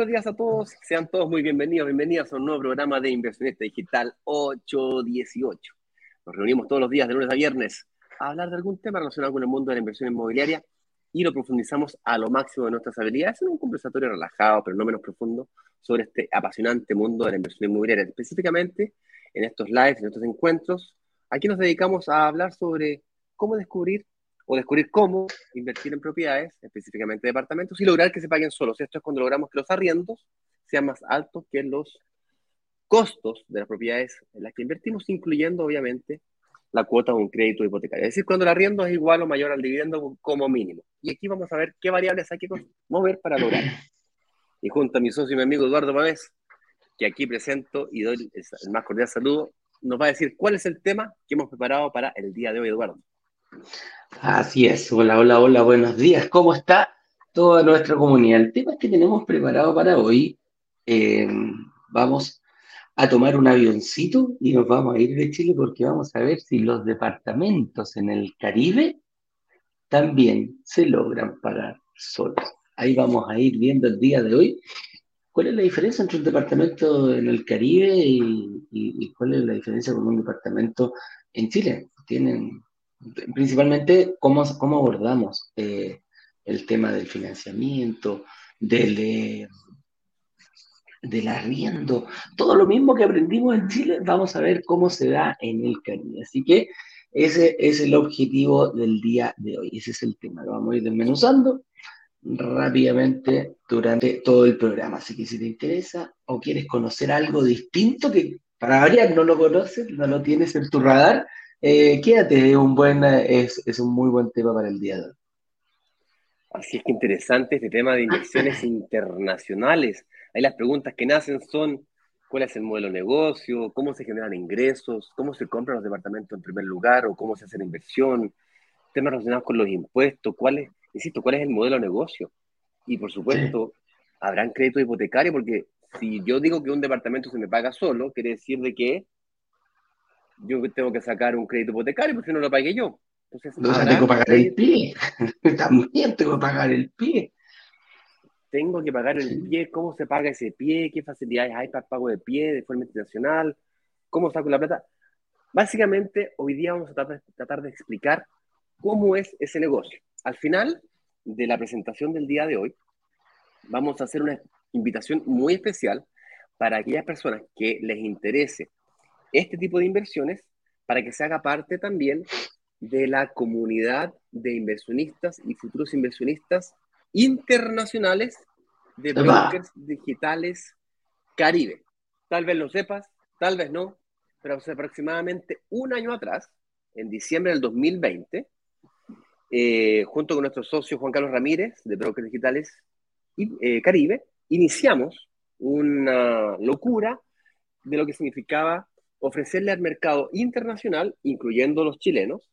buenos días a todos. Sean todos muy bienvenidos, bienvenidas a un nuevo programa de Inversionista Digital 818. Nos reunimos todos los días de lunes a viernes a hablar de algún tema relacionado con el mundo de la inversión inmobiliaria y lo profundizamos a lo máximo de nuestras habilidades en un conversatorio relajado, pero no menos profundo, sobre este apasionante mundo de la inversión inmobiliaria. Específicamente en estos lives, en estos encuentros, aquí nos dedicamos a hablar sobre cómo descubrir o descubrir cómo invertir en propiedades, específicamente departamentos, y lograr que se paguen solos. Esto es cuando logramos que los arriendos sean más altos que los costos de las propiedades en las que invertimos, incluyendo obviamente la cuota de un crédito hipotecario. Es decir, cuando el arriendo es igual o mayor al dividendo como mínimo. Y aquí vamos a ver qué variables hay que mover para lograr. Y junto a mi socio y mi amigo Eduardo Pavés, que aquí presento y doy el más cordial saludo, nos va a decir cuál es el tema que hemos preparado para el día de hoy, Eduardo. Así es, hola, hola, hola, buenos días, ¿cómo está toda nuestra comunidad? El tema que tenemos preparado para hoy, eh, vamos a tomar un avioncito y nos vamos a ir de Chile porque vamos a ver si los departamentos en el Caribe también se logran pagar solos. Ahí vamos a ir viendo el día de hoy cuál es la diferencia entre un departamento en el Caribe y, cuál es la diferencia con un departamento en Chile. Tienen principalmente cómo, cómo abordamos eh, el tema del financiamiento, del, eh, del arriendo, todo lo mismo que aprendimos en Chile, vamos a ver cómo se da en el Caribe. Así que ese es el objetivo del día de hoy, ese es el tema, lo vamos a ir desmenuzando rápidamente durante todo el programa. Así que si te interesa o quieres conocer algo distinto que para variar no lo conoces, no lo tienes en tu radar, eh, quédate, un buen, es, es, un muy buen tema para el día de hoy. Así es que interesante este tema de inversiones internacionales. Ahí las preguntas que nacen son, ¿cuál es el modelo de negocio? ¿Cómo se generan ingresos? ¿Cómo se compran los departamentos en primer lugar? ¿O cómo se hace la inversión? Temas relacionados con los impuestos. ¿Cuál es, insisto, cuál es el modelo de negocio? Y por supuesto, ¿habrán crédito hipotecario? Porque si yo digo que un departamento se me paga solo, quiere decir de que yo tengo que sacar un crédito hipotecario porque no lo pagué yo. Entonces, no, tengo que pagar el pie. También tengo que pagar el pie. Tengo que pagar el pie, cómo se paga ese pie, qué facilidades hay para pago de pie de forma internacional, cómo saco la plata. Básicamente, hoy día vamos a tratar, tratar de explicar cómo es ese negocio. Al final de la presentación del día de hoy, vamos a hacer una invitación muy especial para aquellas personas que les interese este tipo de inversiones para que se haga parte también de la comunidad de inversionistas y futuros inversionistas internacionales de brokers digitales Caribe. Tal vez lo sepas, tal vez no, pero hace aproximadamente un año atrás, en diciembre del 2020, eh, junto con nuestro socio Juan Carlos Ramírez de Brokers Digitales eh, Caribe, iniciamos una locura de lo que significaba ofrecerle al mercado internacional, incluyendo los chilenos,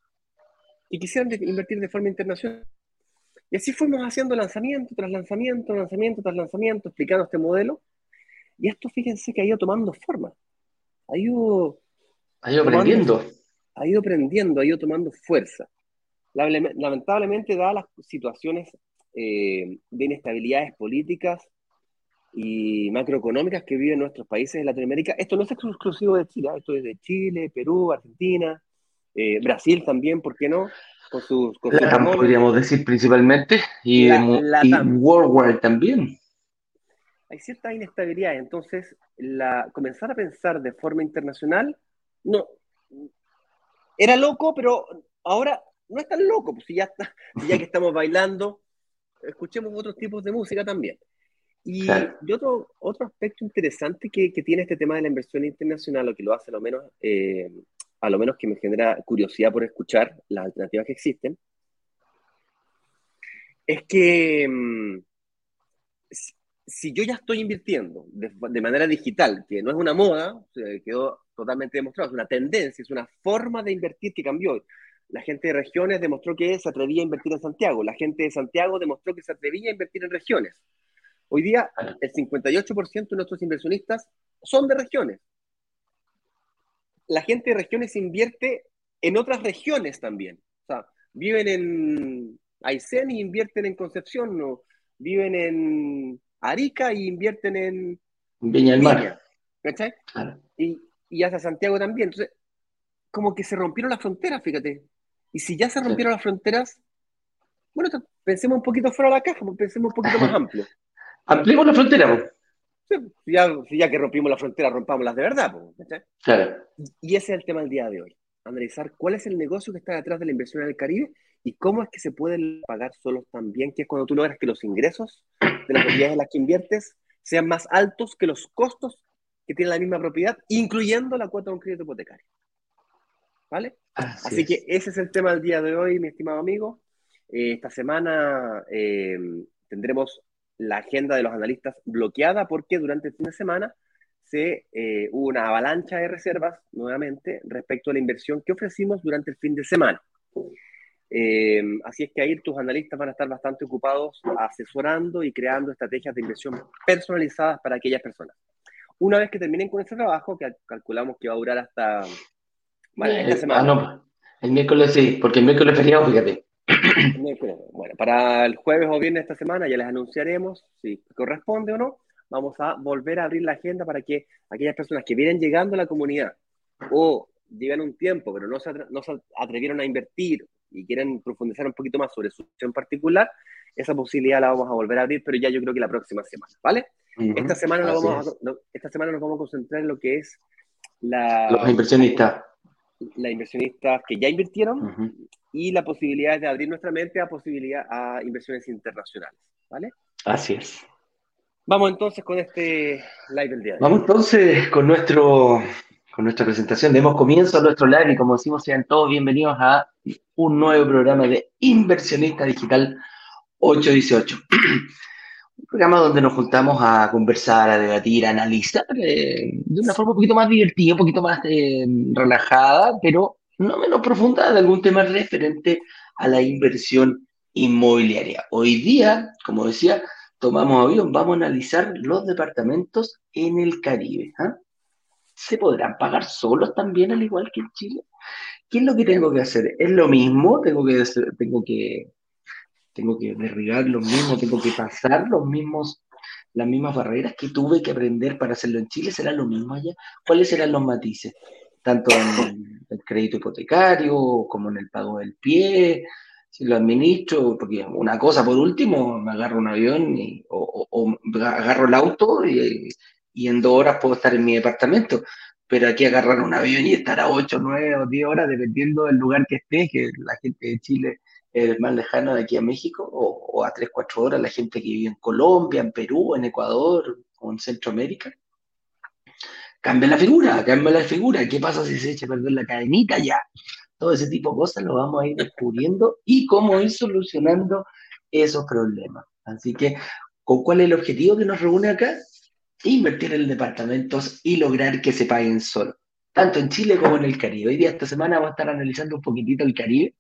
y quisieran invertir de forma internacional. Y así fuimos haciendo lanzamiento tras lanzamiento, lanzamiento tras lanzamiento, explicando este modelo. Y esto, fíjense que ha ido tomando forma. Ha ido, ha ido aprendiendo. Ha ido aprendiendo, ha ido tomando fuerza. Lamentablemente, dadas las situaciones eh, de inestabilidades políticas y macroeconómicas que viven nuestros países de Latinoamérica. Esto no es exclusivo de Chile, ¿eh? esto es de Chile, Perú, Argentina, eh, Brasil también, ¿por qué no? Con sus, podríamos decir principalmente, y, Worldwide también. Hay cierta inestabilidad, entonces la, comenzar a pensar de forma internacional, no, era loco, pero ahora no es tan loco, pues ya, está, ya que estamos bailando, escuchemos otros tipos de música también. Y, otro, otro aspecto interesante que, que, tiene este tema de la inversión internacional, o que lo hace lo menos, eh, a lo menos que me genera curiosidad por escuchar las alternativas que existen, es que mm, si yo ya estoy invirtiendo de, manera digital, que no es una moda, quedó totalmente demostrado, es una tendencia, es una forma de invertir que cambió. La gente de regiones demostró que se atrevía a invertir en Santiago, la gente de Santiago demostró que se atrevía a invertir en regiones. Hoy día el 58% de nuestros inversionistas son de regiones. La gente de regiones invierte en otras regiones también. O sea, viven en Aysén y invierten en Concepción, no, viven en Arica y invierten en Viña del Mar. ¿Cachai? Y, y hasta Santiago también. Entonces, como que se rompieron las fronteras, fíjate. Y si ya se rompieron las fronteras, bueno, pensemos un poquito fuera de la caja, pues, pensemos un poquito más amplio. Ampliemos la frontera. Ya, ya, que rompimos la frontera, rompámoslas de verdad. Claro. Y ese es el tema del día de hoy. Analizar cuál es el negocio que está detrás de la inversión en el Caribe y cómo es que se pueden pagar solos también, que es cuando tú logras que los ingresos de las propiedades en las que inviertes sean más altos que los costos que tiene la misma propiedad, incluyendo la cuota de un crédito hipotecario. ¿Vale? Así, que ese es el tema del día de hoy, mi estimado amigo. Eh, esta semana eh, tendremos la agenda de los analistas bloqueada porque durante el fin de semana se, eh, hubo una avalancha de reservas nuevamente respecto a la inversión que ofrecimos durante el fin de semana. así es que ahí tus analistas van a estar bastante ocupados asesorando y creando estrategias de inversión personalizadas para aquellas personas. Una vez que terminen con ese trabajo, que calculamos que va a durar hasta esta eh, semana. Ah, no, el miércoles sí, porque el miércoles es feriado, fíjate. Bueno, para el jueves o viernes de esta semana ya les anunciaremos si corresponde o no. Vamos a volver a abrir la agenda para que aquellas personas que vienen llegando a la comunidad o llevan un tiempo, pero no se, no se atrevieron a invertir y quieren profundizar un poquito más sobre su opción particular, esa posibilidad la vamos a volver a abrir, pero ya yo creo que la próxima semana, ¿vale? esta, semana vamos esta semana nos vamos a concentrar en lo que es la... Los inversionistas. Las inversionistas que ya invirtieron y la posibilidad de abrir nuestra mente a posibilidad a inversiones internacionales, ¿vale? Así es. Vamos entonces con este live del día. Vamos entonces con nuestro con nuestra presentación. Demos comienzo a nuestro live y como decimos, sean todos bienvenidos a un nuevo programa de Inversionista Digital 818. un programa donde nos juntamos a conversar, a debatir, a analizar eh, de una forma un poquito más divertida, un poquito más eh, relajada, pero no menos profunda de algún tema referente a la inversión inmobiliaria. Hoy día, como decía, tomamos avión, vamos a analizar los departamentos en el Caribe. ¿ah? ¿Se podrán pagar solos también, al igual que en Chile? ¿Qué es lo que tengo que hacer? ¿Es lo mismo? ¿Tengo que, tengo que tengo que derribar los mismos, tengo que pasar los mismos, las mismas barreras que tuve que aprender para hacerlo en Chile, ¿será lo mismo allá? ¿Cuáles serán los matices? Tanto en el crédito hipotecario como en el pago del pie, si lo administro, porque una cosa por último, me agarro un avión o, agarro el auto y, y, en dos horas puedo estar en mi departamento. Pero aquí agarrar un avión y estar a 8, 9 o 10 horas, dependiendo del lugar que esté, que la gente de Chile el más lejano de aquí a México, o, a 3, 4 horas la gente que vive en Colombia, en Perú, en Ecuador o en Centroamérica. Cambia la figura, cambia la figura. ¿Qué pasa si se echa a perder la cadenita ya? Todo ese tipo de cosas lo vamos a ir descubriendo y cómo ir solucionando esos problemas. Así que, ¿cuál es el objetivo que nos reúne acá? Invertir en departamentos y lograr que se paguen solo, tanto en Chile como en el Caribe. Hoy día, esta semana, vamos a estar analizando un poquitito el Caribe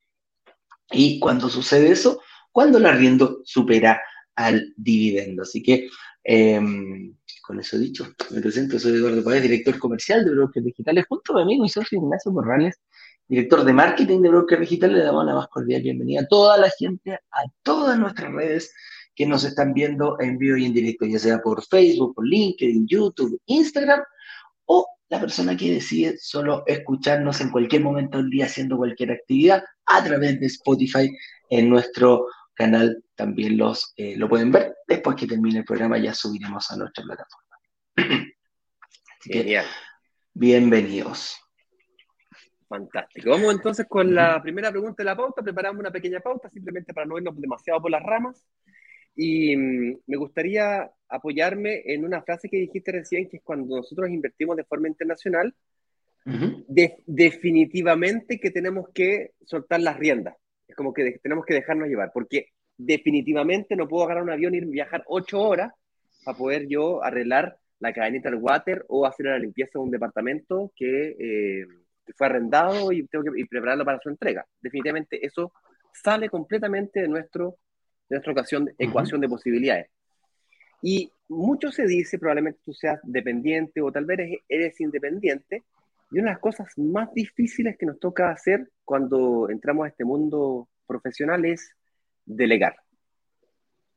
y cuando sucede eso, cuando el arriendo supera al dividendo. Así que, em, con eso dicho, me presento, soy Eduardo Páez, director comercial de Brokers Digitales, junto a mi amigo y socio Ignacio Morales, director de marketing de Brokers Digitales. Le damos la más cordial bienvenida a toda la gente, a todas nuestras redes que nos están viendo en vivo y en directo, ya sea por Facebook, por LinkedIn, YouTube, Instagram o la persona que decide solo escucharnos en cualquier momento del día haciendo cualquier actividad a través de Spotify en nuestro canal también los eh, lo pueden ver. Después que termine el programa ya subiremos a nuestra plataforma. Genial. bienvenidos. Fantástico. Vamos entonces con la primera pregunta de la pauta. Preparamos una pequeña pauta simplemente para no irnos demasiado por las ramas. Y mm, me gustaría apoyarme en una frase que dijiste recién, que es cuando nosotros invertimos de forma internacional, definitivamente que tenemos que soltar las riendas. Es como que tenemos que dejarnos llevar, porque definitivamente no puedo agarrar un avión y viajar ocho horas para poder yo arreglar la cadenita del water o hacer la limpieza de un departamento que, eh, fue arrendado y tengo que prepararlo para su entrega. Definitivamente eso sale completamente de, nuestro, de nuestra ocasión, ecuación de posibilidades. Y mucho se dice, probablemente tú seas dependiente o tal vez eres, eres independiente, y una de las cosas más difíciles que nos toca hacer cuando entramos a este mundo profesional es delegar.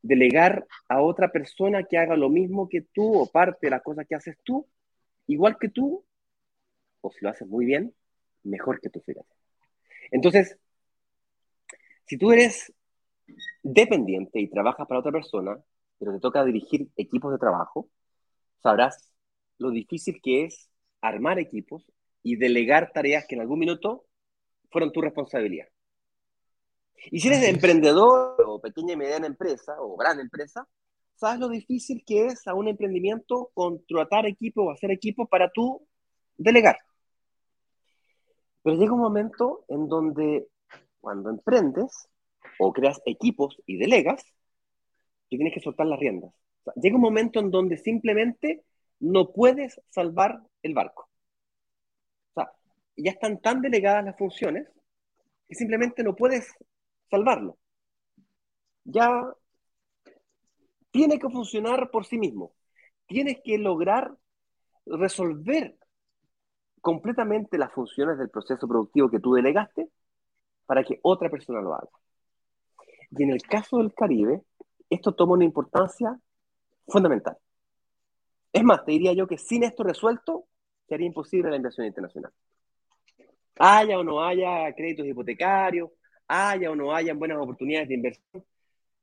Delegar a otra persona que haga lo mismo que tú o parte de las cosas que haces tú, igual que tú, o si lo haces muy bien, mejor que tú, fíjate. Entonces, si tú eres dependiente y trabajas para otra persona, pero te toca dirigir equipos de trabajo, sabrás lo difícil que es armar equipos y delegar tareas que en algún minuto fueron tu responsabilidad. Y si eres emprendedor o pequeña y mediana empresa o gran empresa, sabes lo difícil que es a un emprendimiento contratar equipo o hacer equipo para tú delegar. Pero llega un momento en donde cuando emprendes o creas equipos y delegas, que tienes que soltar las riendas. llega un momento en donde simplemente no puedes salvar el barco ya están tan delegadas las funciones que simplemente no puedes salvarlo. Ya tiene que funcionar por sí mismo. Tienes que lograr resolver completamente las funciones del proceso productivo que tú delegaste para que otra persona lo haga. Y en el caso del Caribe, esto toma una importancia fundamental. Es más, te diría yo que sin esto resuelto, sería imposible la inversión internacional haya o no haya créditos hipotecarios, haya o no haya buenas oportunidades de inversión.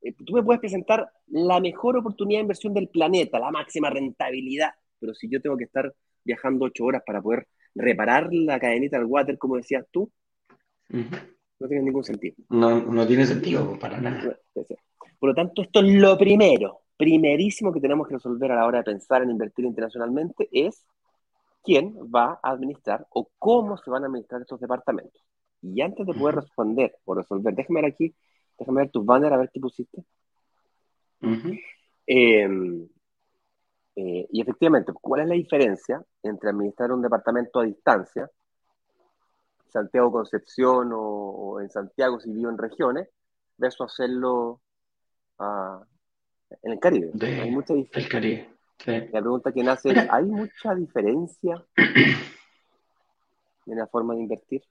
Eh, tú me puedes presentar la mejor oportunidad de inversión del planeta, la máxima rentabilidad, pero si yo tengo que estar viajando ocho horas para poder reparar la cadenita del water, como decías tú, no tiene ningún sentido. No, no tiene sentido para nada. Por lo tanto, esto es lo primero, primerísimo que tenemos que resolver a la hora de pensar en invertir internacionalmente es quién va a administrar o cómo se van a administrar estos departamentos. Y antes de poder responder o resolver, déjame ver aquí, déjame ver tus banners a ver qué pusiste. Em, eh, y efectivamente, ¿cuál es la diferencia entre administrar un departamento a distancia, Santiago Concepción o, en Santiago si vivo en regiones, versus hacerlo ah, en el Caribe? Hay mucha diferencia. El Caribe. La pregunta que nace es, ¿hay mucha diferencia en la forma de invertir?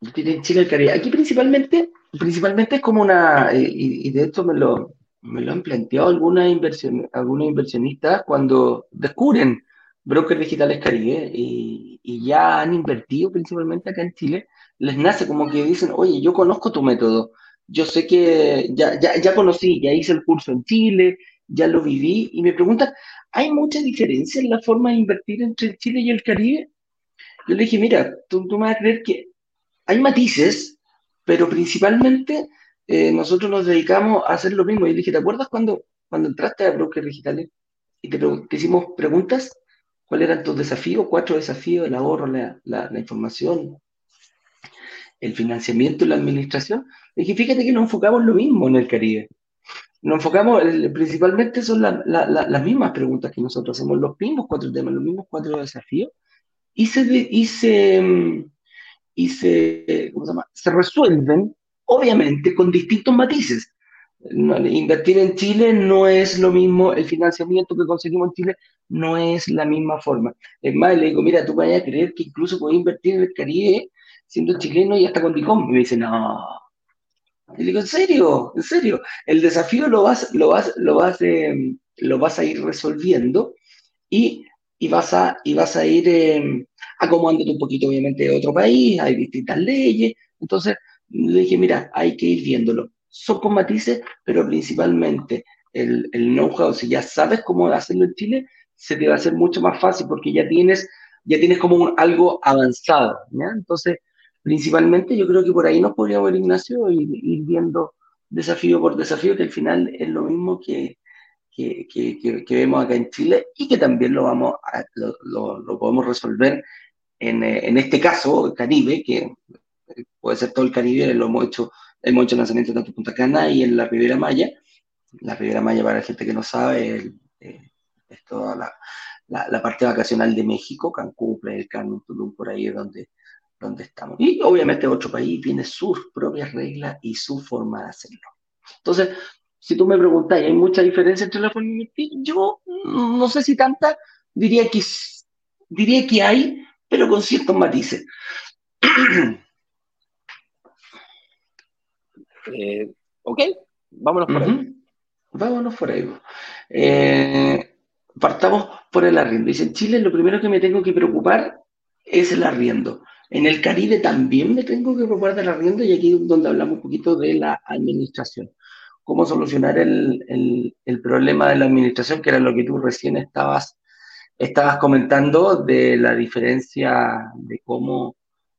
En Chile, Caribe. Aquí principalmente, principalmente es como una, eh, y, de hecho me lo, me lo han planteado algunas, inversión, inversionistas cuando descubren brokers digitales Caribe y, y, ya han invertido principalmente acá en Chile, les nace como que dicen, oye, yo conozco tu método, yo sé que ya, ya, ya conocí, ya hice el curso en Chile, ya lo viví, y me preguntan, ¿hay mucha diferencia en la forma de invertir entre Chile y el Caribe? Yo le dije, mira, tú, me vas a creer que hay matices, pero principalmente eh, nosotros nos dedicamos a hacer lo mismo. Y le dije, ¿te acuerdas cuando, cuando entraste a Brokers Digitales y te, hicimos preguntas? ¿Cuáles eran tus desafíos? Cuatro desafíos, el ahorro, la información, el financiamiento y la administración. Le dije, fíjate que nos enfocamos lo mismo en el Caribe nos enfocamos, principalmente son las mismas preguntas que nosotros hacemos, los mismos cuatro temas, los mismos cuatro desafíos, y se, y se, y se, ¿cómo se, llama? se resuelven, obviamente, con distintos matices. invertir en Chile no es lo mismo, el financiamiento que conseguimos en Chile no es la misma forma. Es más, le digo, mira, tú vayas a creer que incluso puedes invertir en el Caribe siendo chileno y hasta con DICOM. Y me dice, no, y digo, ¿en serio? ¿En serio? El desafío lo vas, lo vas, lo vas, em, lo vas a ir resolviendo y, y, vas, a, y vas a ir eh, acomodándote un poquito, obviamente, de otro país, hay distintas leyes. Entonces, le dije, mira, hay que ir viéndolo. Son con matices, pero principalmente el, el know-how, si ya sabes cómo hacerlo en Chile, se te va a hacer mucho más fácil porque ya tienes, ya tienes como algo avanzado. ¿ya? Entonces, principalmente yo creo que por ahí nos podríamos ver, Ignacio, y ir viendo desafío por desafío, que al final es lo mismo que, que, que, que vemos acá en Chile y que también lo, vamos lo, lo, podemos resolver en, eh, en, este caso, Caribe, que puede ser todo el Caribe, lo hemos hecho, hemos hecho lanzamientos tanto en Punta Cana y en la Ribera Maya. La Ribera Maya, para la gente que no sabe, es, toda la, la, parte vacacional de México, Cancún, Playa del Carmen, Tulum, por ahí es donde, donde estamos. Y obviamente otro país tiene sus propias reglas y su forma de hacerlo. Entonces, si tú me preguntas, ¿hay mucha diferencia entre la forma de invertir? Yo no sé si tanta, diría que, diría que hay, pero con ciertos matices. Eh, ok, vámonos por ahí. Vámonos por ahí. Eh, partamos por el arriendo. Dice, en Chile lo primero que me tengo que preocupar es el arriendo. En el Caribe también me tengo que preocupar del arriendo y aquí donde hablamos un poquito de la administración. Cómo solucionar el, problema de la administración, que era lo que tú recién estabas, estabas comentando de la diferencia de cómo,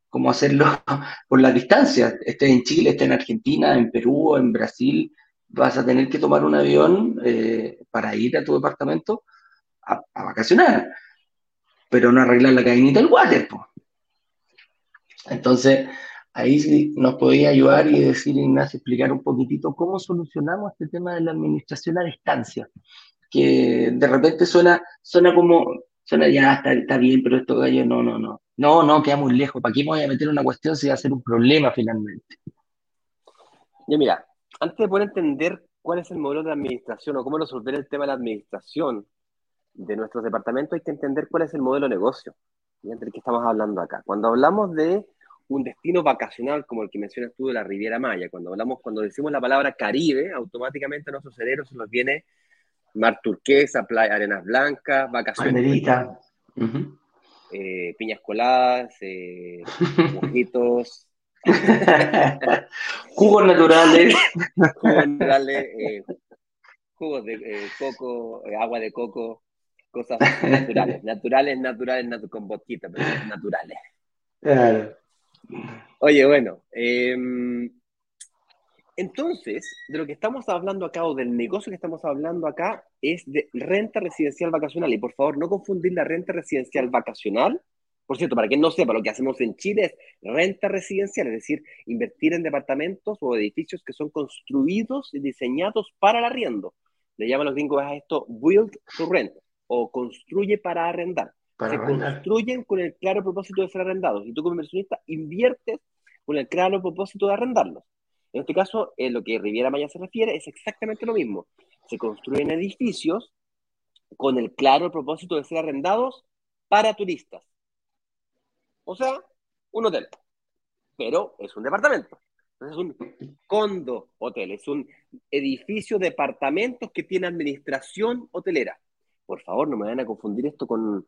cómo hacerlo por la distancia. Esté en Chile, esté en Argentina, en Perú, en Brasil, vas a tener que tomar un avión eh, para ir a tu departamento a, vacacionar, pero no arreglar la cadenita del water. Entonces, ahí nos podía ayudar y decir, Ignacio, explicar un poquitito cómo solucionamos este tema de la administración a distancia, que de repente suena, suena como, suena ya, está, bien, pero esto gallo, no, no, no, no, no, queda muy lejos, ¿para qué me voy a meter una cuestión si va a ser un problema finalmente? Ya mira, antes de poder entender cuál es el modelo de administración o cómo resolver el tema de la administración de nuestros departamentos, hay que entender cuál es el modelo de negocio entre que estamos hablando acá. Cuando hablamos de un destino vacacional como el que mencionas tú de la Riviera Maya, cuando hablamos, cuando decimos la palabra Caribe, automáticamente a nuestro cerebro se nos viene mar turquesa, playa, arenas blancas, vacaciones. Eh, piñas coladas, eh, mojitos, jugos naturales. jugos naturales, eh, jugos de eh, coco, agua de coco, cosas naturales, naturales, naturales, con boquita, pero naturales. Oye, bueno, em, entonces, de lo que estamos hablando acá, o del negocio que estamos hablando acá, es de renta residencial vacacional. Y por favor, no confundir la renta residencial vacacional por cierto, para quien no sepa, lo que hacemos en Chile es renta residencial, es decir, invertir en departamentos o edificios que son construidos y diseñados para el arriendo. Le llaman los gringos a esto build to rent o construye para arrendar. Se construyen con el claro propósito de ser arrendados. Y tú como inversionista inviertes con el claro propósito de arrendarlos. En este caso, en lo que Riviera Maya se refiere es exactamente lo mismo. Se construyen edificios con el claro propósito de ser arrendados para turistas. O sea, un hotel. Pero es un departamento. Es un condo hotel, es un edificio de departamentos que tiene administración hotelera. Por favor, no me vayan a confundir esto con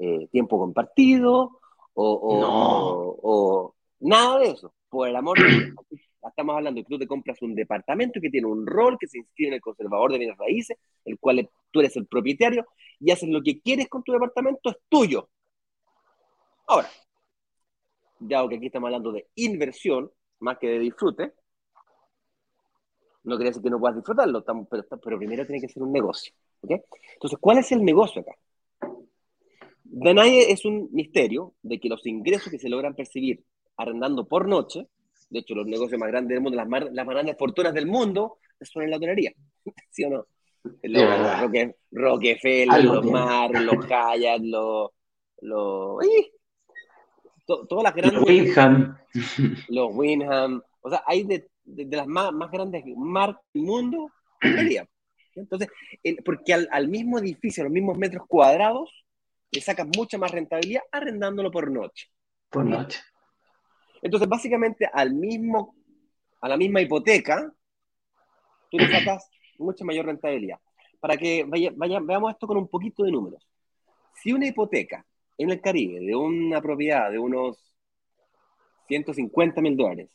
eh, tiempo compartido o, o, nada de eso. Por el amor de Dios. Estamos hablando de que tú te compras un departamento que tiene un rol que se inscribe en el conservador de bienes raíces, el cual tú eres el propietario y haces lo que quieres con tu departamento, es tuyo. Ahora, ya que aquí estamos hablando de inversión más que de disfrute, no quiere decir que no puedas disfrutarlo, pero, pero primero tiene que ser un negocio. Entonces, ¿cuál es el negocio acá? De nadie es un misterio de que los ingresos que se logran percibir arrendando por noche, de hecho, los negocios más grandes del mundo, las más, las grandes fortunas del mundo, son en la hotelería, ¿sí o no? Los, Roque, Rockefeller, los Mar, los Hyatt, los, los, todas las grandes. Los Winham. Los Winham. O sea, hay de, las más, más, grandes marcas del mundo. Entonces, porque al, mismo edificio, a los mismos metros cuadrados, le sacas mucha más rentabilidad arrendándolo por noche. Por noche. Entonces, básicamente, al mismo, a la misma hipoteca, tú le sacas mucha mayor rentabilidad. Para que vaya, vaya, veamos esto con un poquito de números. Si una hipoteca en el Caribe de una propiedad de unos 150 mil dólares,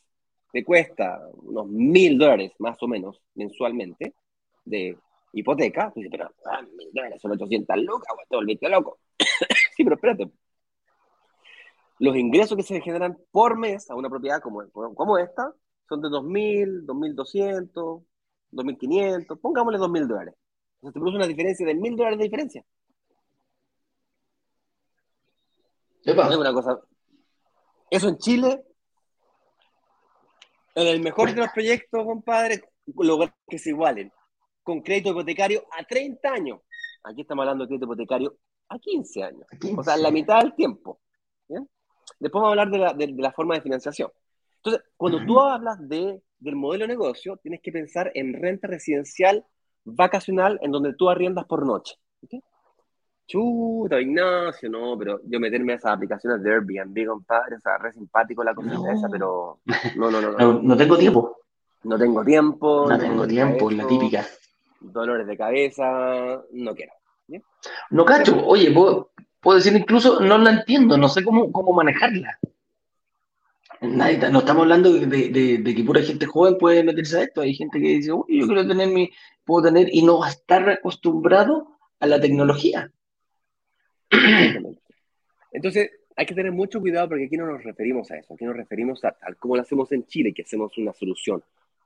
te cuesta unos mil dólares más o menos mensualmente de hipoteca, pues pero ah, mil dólares son 800 lucas, te volviste loco. Sí, pero espérate. Los ingresos que se generan por mes a una propiedad como, como esta son de 2.000, 2.200, 2.500, pongámosle 2.000 dólares. Entonces te produce una diferencia de 1.000 dólares de diferencia. una cosa. Eso en Chile, en el mejor de los proyectos, compadre, lograr que se igualen con crédito hipotecario a 30 años. Aquí estamos hablando de crédito hipotecario a 15 años. O sea, la mitad del tiempo. Después vamos a hablar de la, forma de financiación. Entonces, cuando tú hablas de, del modelo de negocio, tienes que pensar en renta residencial vacacional en donde tú arriendas por noche. Chuta, Ignacio, no, pero yo meterme a esas aplicaciones de Airbnb, compadre, o sea, re simpático la cosa esa, pero no, no, no, no. No, tengo tiempo. No tengo tiempo. No, tengo tiempo, la típica. Dolores de cabeza, no quiero. No cacho, oye, puedo, decir incluso, no la entiendo, no sé cómo, cómo manejarla. no estamos hablando de, de, que pura gente joven puede meterse a esto. Hay gente que dice, uy, yo quiero tener mi, puedo tener y no estar acostumbrado a la tecnología. Entonces, hay que tener mucho cuidado porque aquí no nos referimos a eso, aquí nos referimos a tal como lo hacemos en Chile, que hacemos una solución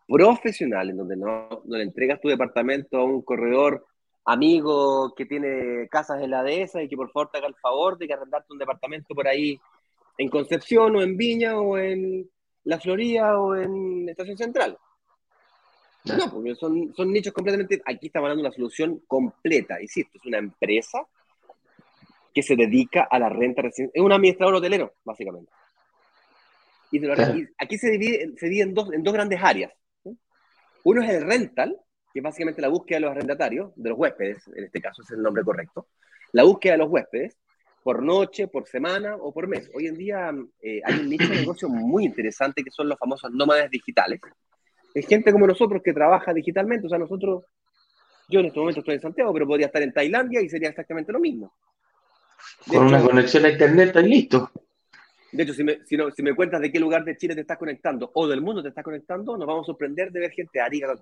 profesional en donde no, no le entregas tu departamento a un corredor amigo que tiene casas en la dehesa y que por favor te haga el favor de que arrendarte un departamento por ahí en Concepción o en Viña o en La Florida o en Estación Central. No, porque son, son nichos completamente. Aquí estamos hablando de una solución completa. Insisto, es una empresa que se dedica a la renta residencial. Es un administrador hotelero, básicamente. Y, aquí se divide, se divide en, dos, en dos grandes áreas. Uno es el rental, que es básicamente la búsqueda de los arrendatarios, de los huéspedes, en este caso es el nombre correcto. La búsqueda de los huéspedes por noche, por semana o por mes. Hoy en día eh, hay un nicho de negocio muy interesante que son los famosos nómadas digitales. Es gente como nosotros que trabaja digitalmente. O sea, nosotros, yo en este momento estoy en Santiago, pero podría estar en Tailandia y sería exactamente lo mismo. Con una conexión a internet está listo. De hecho, si me, si, no, si me cuentas de qué lugar de Chile te estás conectando o del mundo te estás conectando, nos vamos a sorprender de ver gente de Arica,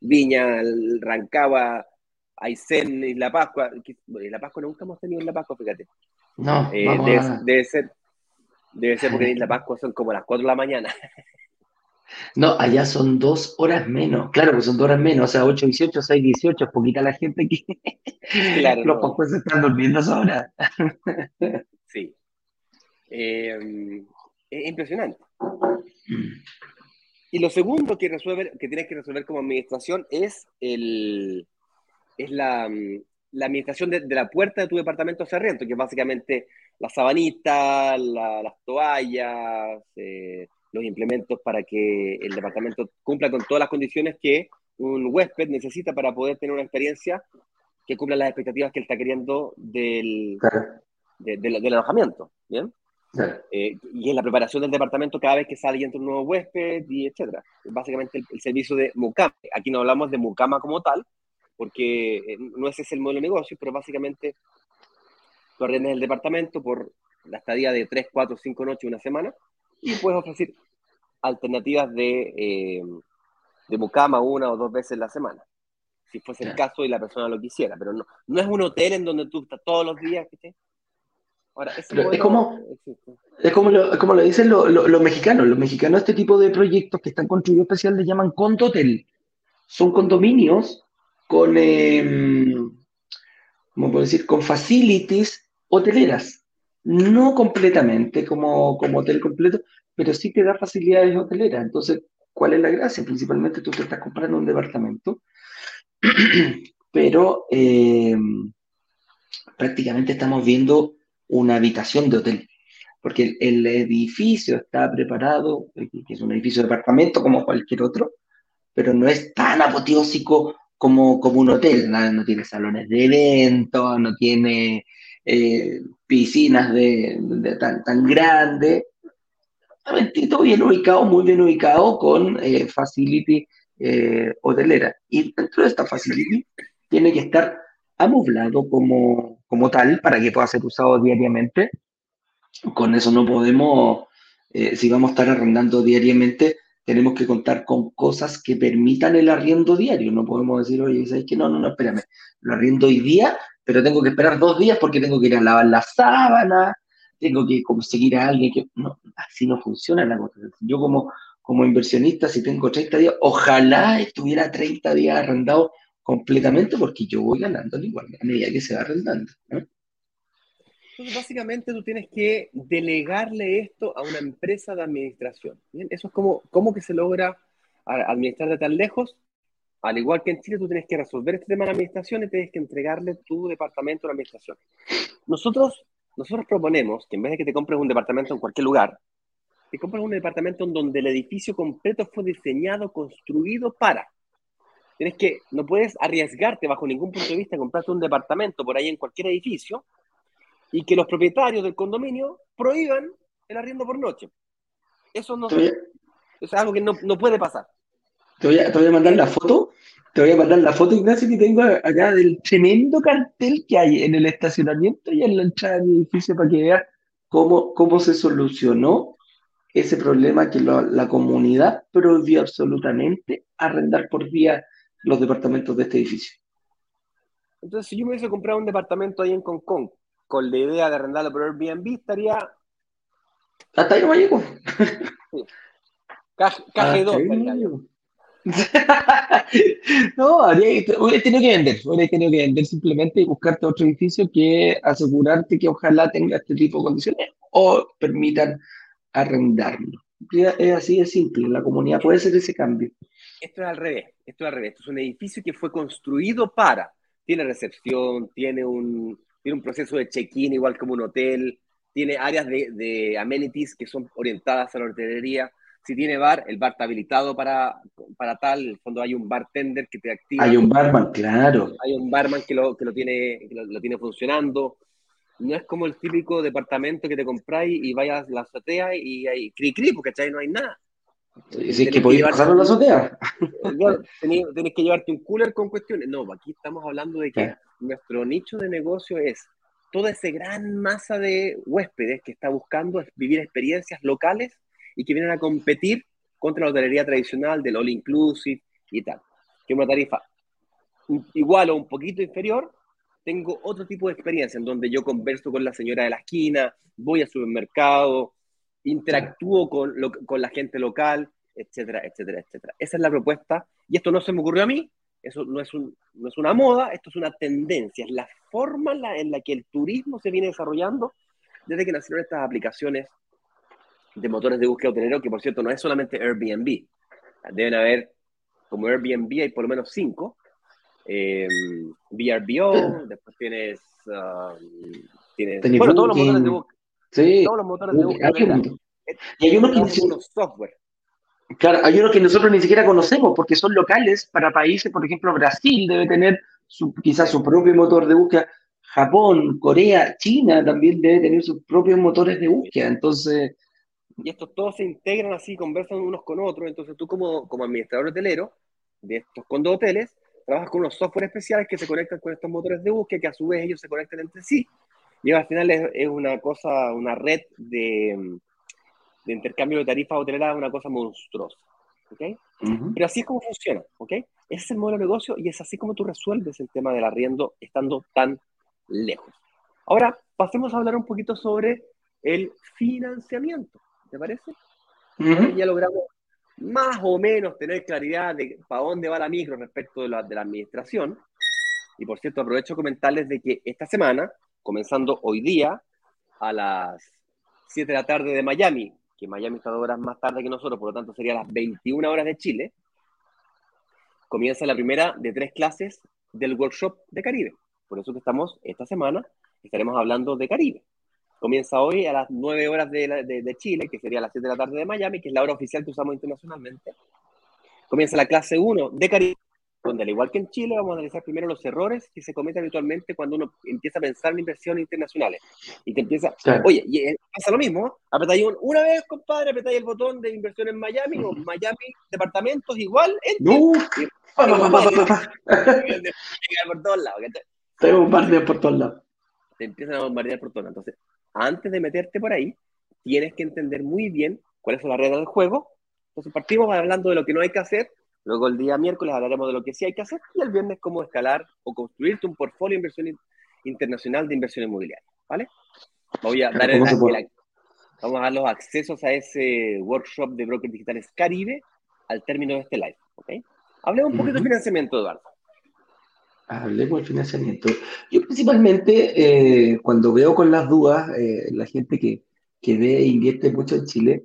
Viña, Rancagua, Aysén, Isla Pascua. La Pascua nunca hemos tenido en La Pascua, fíjate. No, eh, debe, ser, debe ser porque en Isla Pascua son como las 4 de la mañana. No, allá son dos horas menos. Claro, pues son dos horas menos. O sea, 8, 18, 6, 18. Es poquita la gente aquí. Claro, Los no. se están durmiendo ahora. Sí. Eh, es impresionante. Y lo segundo que, resuelve, que tienes que resolver como administración es, el, es la, la administración de, la puerta de tu departamento cerriento, que es básicamente la sabanita, las toallas, eh, los implementos para que el departamento cumpla con todas las condiciones que un huésped necesita para poder tener una experiencia que cumpla las expectativas que él está queriendo del, del alojamiento. ¿bien? Eh, y en la preparación del departamento cada vez que sale y entra un nuevo huésped y etcétera. Básicamente el, servicio de Mucama. Aquí no hablamos de Mucama como tal, porque eh, no ese es el modelo de negocio, pero básicamente tú ordenas el departamento por la estadía de 3, 4, 5 noches, una semana, y puedes ofrecer alternativas de, eh, de mucama una o dos veces en la semana, si fuese el caso y la persona lo quisiera, pero no, no es un hotel en donde tú estás todos los días, Ahora, es como, es como lo, como lo dicen los mexicanos. Los mexicanos, este tipo de proyectos que están construidos especial le llaman condotel. Son condominios con, eh, ¿cómo puedo decir? Con facilities hoteleras. No completamente como, como hotel completo, pero sí te da facilidades hoteleras. Entonces, ¿cuál es la gracia? Principalmente tú te estás comprando un departamento, pero eh, prácticamente estamos viendo una habitación de hotel, porque el, edificio está preparado, eh, que es un edificio de departamento como cualquier otro, pero no es tan apoteósico como, como un hotel, no, tiene salones de eventos, no tiene eh, piscinas de, tan, tan grandes, bien ubicado, muy bien ubicado, con eh, facility hotelera. Y dentro de esta facility tiene que estar amoblado como, como tal para que pueda ser usado diariamente. Con eso no podemos, eh, si vamos a estar arrendando diariamente, tenemos que contar con cosas que permitan el arriendo diario. No podemos decir, oye, ¿sabes que No, no, no, espérame, lo arriendo hoy día, pero tengo que esperar dos días porque tengo que ir a lavar la sábana, tengo que conseguir a alguien que... No, así no funciona la cosa. Yo como, como inversionista, si tengo 30 días, ojalá estuviera 30 días arrendado completamente porque yo voy ganando igual a medida que se va arrendando. Entonces, básicamente tú tienes que delegarle esto a una empresa de administración. ¿bien? Eso es como, ¿cómo que se logra administrar de tan lejos? al igual que en Chile, tú tienes que resolver este tema de la administración y tienes que entregarle tu departamento a la administración. Nosotros, nosotros proponemos que en vez de que te compres un departamento en cualquier lugar, te compres un departamento en donde el edificio completo fue diseñado, construido para. Tienes que, no puedes arriesgarte bajo ningún punto de vista a comprarte un departamento por ahí en cualquier edificio y que los propietarios del condominio prohíban el arriendo por noche. Eso no es algo que no, no puede pasar. Te voy, a, te voy, a, mandar la foto, te voy a mandar la foto, Ignacio, que tengo acá del tremendo cartel que hay en el estacionamiento y en la entrada del edificio para que veas cómo, cómo se solucionó ese problema que la, la comunidad prohibió absolutamente arrendar por vía los departamentos de este edificio. Entonces, si yo me hubiese comprado un departamento ahí en Hong Kong con la idea de arrendarlo por Airbnb, estaría... Hasta ahí no me llego. Sí. KG2, no, habría, tenido que vender, habría tenido que vender simplemente y buscarte otro edificio que asegurarte que ojalá tenga este tipo de condiciones o permitan arrendarlo. Es así de simple, la comunidad puede hacer ese cambio. Esto es al revés, esto es al revés, esto es un edificio que fue construido para, tiene recepción, tiene un, tiene un proceso de check-in igual como un hotel, tiene áreas de, de amenities que son orientadas a la hotelería, si tiene bar, el bar está habilitado para, para tal, en el fondo hay un bartender que te activa. Hay un barman, claro. Hay un barman que lo, que lo, tiene, que lo, tiene funcionando. No es como el típico departamento que te compráis y vayas a la azotea y hay cri cri, porque ahí no hay nada. Si es que podéis pasarlo a la azotea. Tienes que llevarte un cooler con cuestiones. No, aquí estamos hablando de que nuestro nicho de negocio es toda esa gran masa de huéspedes que está buscando vivir experiencias locales y que vienen a competir contra la hotelería tradicional del all inclusive y tal. Que una tarifa igual o un poquito inferior, tengo otro tipo de experiencia en donde yo converso con la señora de la esquina, voy al supermercado, interactúo con, con la gente local, etcétera, etcétera, etcétera. Esa es la propuesta y esto no se me ocurrió a mí, eso no es, un, no es una moda, esto es una tendencia, es la forma en la, en la que el turismo se viene desarrollando desde que nacieron estas aplicaciones de motores de búsqueda hotelero, que por cierto no es solamente Airbnb. Deben haber, como Airbnb, hay por lo menos cinco. Eh, VRBO, después tienes, um, tienes bueno, todos los motores de búsqueda. Sí. Todos los motores de búsqueda. Y hay uno que unos software. Claro, hay uno que nosotros ni siquiera conocemos porque son locales para países, por ejemplo, Brasil debe tener su, quizás su propio motor de búsqueda. Japón, Corea, China también debe tener sus propios motores de búsqueda. Entonces, y estos todos se integran así, conversan unos con otros. Entonces tú como, como administrador hotelero de estos condos hoteles, trabajas con unos software especiales que se conectan con estos motores de búsqueda, que a su vez ellos se conectan entre sí. Y al final es, una cosa, una red de, de, intercambio de tarifas hoteleras, una cosa monstruosa. ¿okay? Pero así es como funciona. ¿okay? Ese es el modelo de negocio y es así como tú resuelves el tema del arriendo estando tan lejos. Ahora, pasemos a hablar un poquito sobre el financiamiento. ¿Te parece? Ya logramos más o menos tener claridad de para dónde va la micro respecto de la, de la administración. Y por cierto, aprovecho comentarles de que esta semana, comenzando hoy día a las 7 de la tarde de Miami, que Miami está dos horas más tarde que nosotros, por lo tanto sería las 21 horas de Chile, comienza la primera de tres clases del workshop de Caribe. Por eso que estamos esta semana, estaremos hablando de Caribe. Comienza hoy a las 9 horas de, Chile, que sería las 7 de la tarde de Miami, que es la hora oficial que usamos internacionalmente. Comienza la clase 1 de Caribe, donde al igual que en Chile vamos a analizar primero los errores que se cometen habitualmente cuando uno empieza a pensar en inversiones internacionales. Y te empieza, oye, y eh, pasa lo mismo, apretáis un, una vez, compadre, apretáis el botón de inversión en Miami, o Miami, departamentos igual, no. por todos lados. Te bombardean por todos lados. Te empiezan a bombardear por todos lados. Entonces, antes de meterte por ahí, tienes que entender muy bien cuáles son las reglas del juego. Entonces partimos hablando de lo que no hay que hacer, luego el día miércoles hablaremos de lo que sí hay que hacer y el viernes cómo escalar o construirte un portfolio de inversión internacional de inversión inmobiliaria, ¿vale? Voy a dar vamos a dar los accesos a ese workshop de brokers digitales Caribe al término de este live, ¿ok? Hablemos un poquito de financiamiento, Eduardo. Hablemos del financiamiento. Yo principalmente, eh, cuando veo con las dudas, eh, la gente que, que ve e invierte mucho en Chile,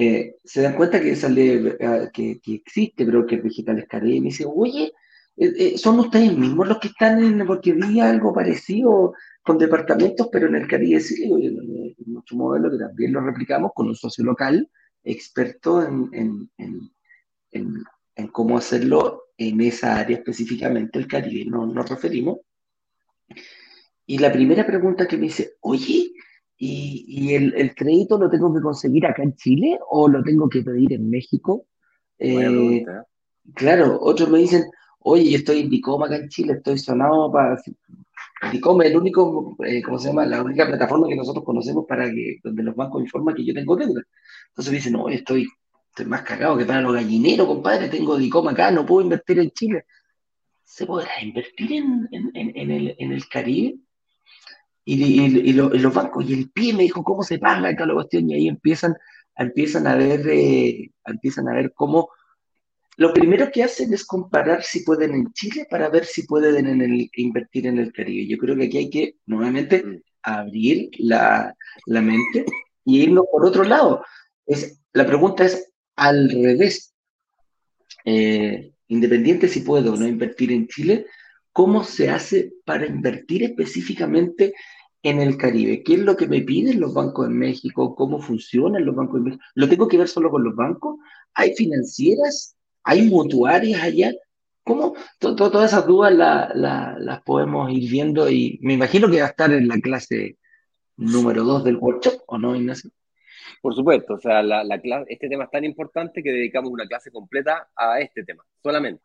eh, se dan cuenta que esa ley eh, que, que, existe, es Digitales Caribe, y me dice, oye, son ustedes mismos los que están en, porque vi algo parecido con departamentos, pero en el Caribe sí, en nuestro modelo que también lo replicamos con un socio local experto en, en, en, en cómo hacerlo en esa área específicamente, el Caribe, no nos referimos. Y la primera pregunta que me dice, oye, ¿y, y el, el, crédito lo tengo que conseguir acá en Chile o lo tengo que pedir en México? Eh, claro, otros me dicen, oye, yo estoy en Dicoma acá en Chile, estoy sonado para... Dicoma es el único, eh, ¿cómo se llama? La única plataforma que nosotros conocemos para que, donde los bancos informan que yo tengo deuda. Entonces me dicen, no, estoy estoy más cagado que para los gallineros, compadre, tengo Dicoma acá, no puedo invertir en Chile. ¿Se podrá invertir en, en, el, Caribe? Y, los bancos, y el pie me dijo cómo se paga toda la cuestión, y ahí empiezan, empiezan a ver, eh, empiezan a ver cómo. Lo primero que hacen es comparar si pueden en Chile para ver si pueden en el, invertir en el Caribe. Yo creo que aquí hay que nuevamente mm. abrir la, la mente y irnos por otro lado. Es, la pregunta es, al revés. Eh, independiente si puedo o no invertir en Chile, ¿cómo se hace para invertir específicamente en el Caribe? ¿Qué es lo que me piden los bancos en México? ¿Cómo funcionan los bancos en México? ¿Lo tengo que ver solo con los bancos? ¿Hay financieras? ¿Hay mutuarias allá? ¿Cómo? todas esas dudas las podemos ir viendo y me imagino que va a estar en la clase número 2 del workshop, ¿o no, Ignacio? Por supuesto, o sea, la, este tema es tan importante que dedicamos una clase completa a este tema, solamente.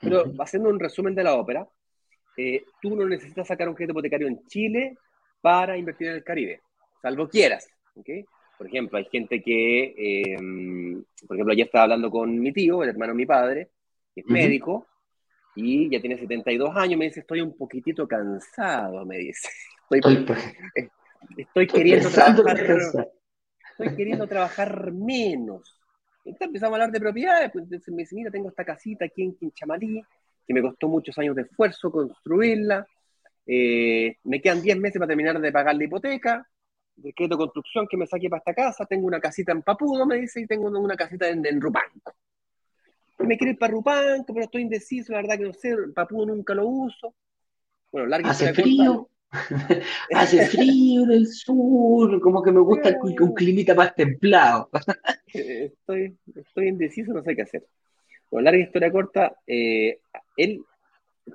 Pero haciendo un resumen de la ópera, eh, tú no necesitas sacar un crédito hipotecario en Chile para invertir en el Caribe, salvo quieras. ¿okay? Por ejemplo, hay gente que, em, por ejemplo, ayer estaba hablando con mi tío, el hermano de mi padre, que es médico, y ya tiene 72 años, me dice, estoy un poquitito cansado, me dice. Estoy, estoy, queriendo trabajar estoy queriendo trabajar menos. Entonces empezamos a hablar de propiedades, pues me dice, mira, tengo esta casita aquí en Quinchamalí, que me costó muchos años de esfuerzo construirla, eh, me quedan 10 meses para terminar de pagar la hipoteca, decreto de construcción que me saqué para esta casa, tengo una casita en Papudo, me dice, y tengo una casita en, en Rupanco. Me quiero ir para Rupanco, pero estoy indeciso, la verdad que no sé, Papudo nunca lo uso. Bueno, larga Hace frío. Hace frío en el sur, como que me gusta un climita más templado. estoy, estoy indeciso, no sé qué hacer. Con larga historia corta, eh, él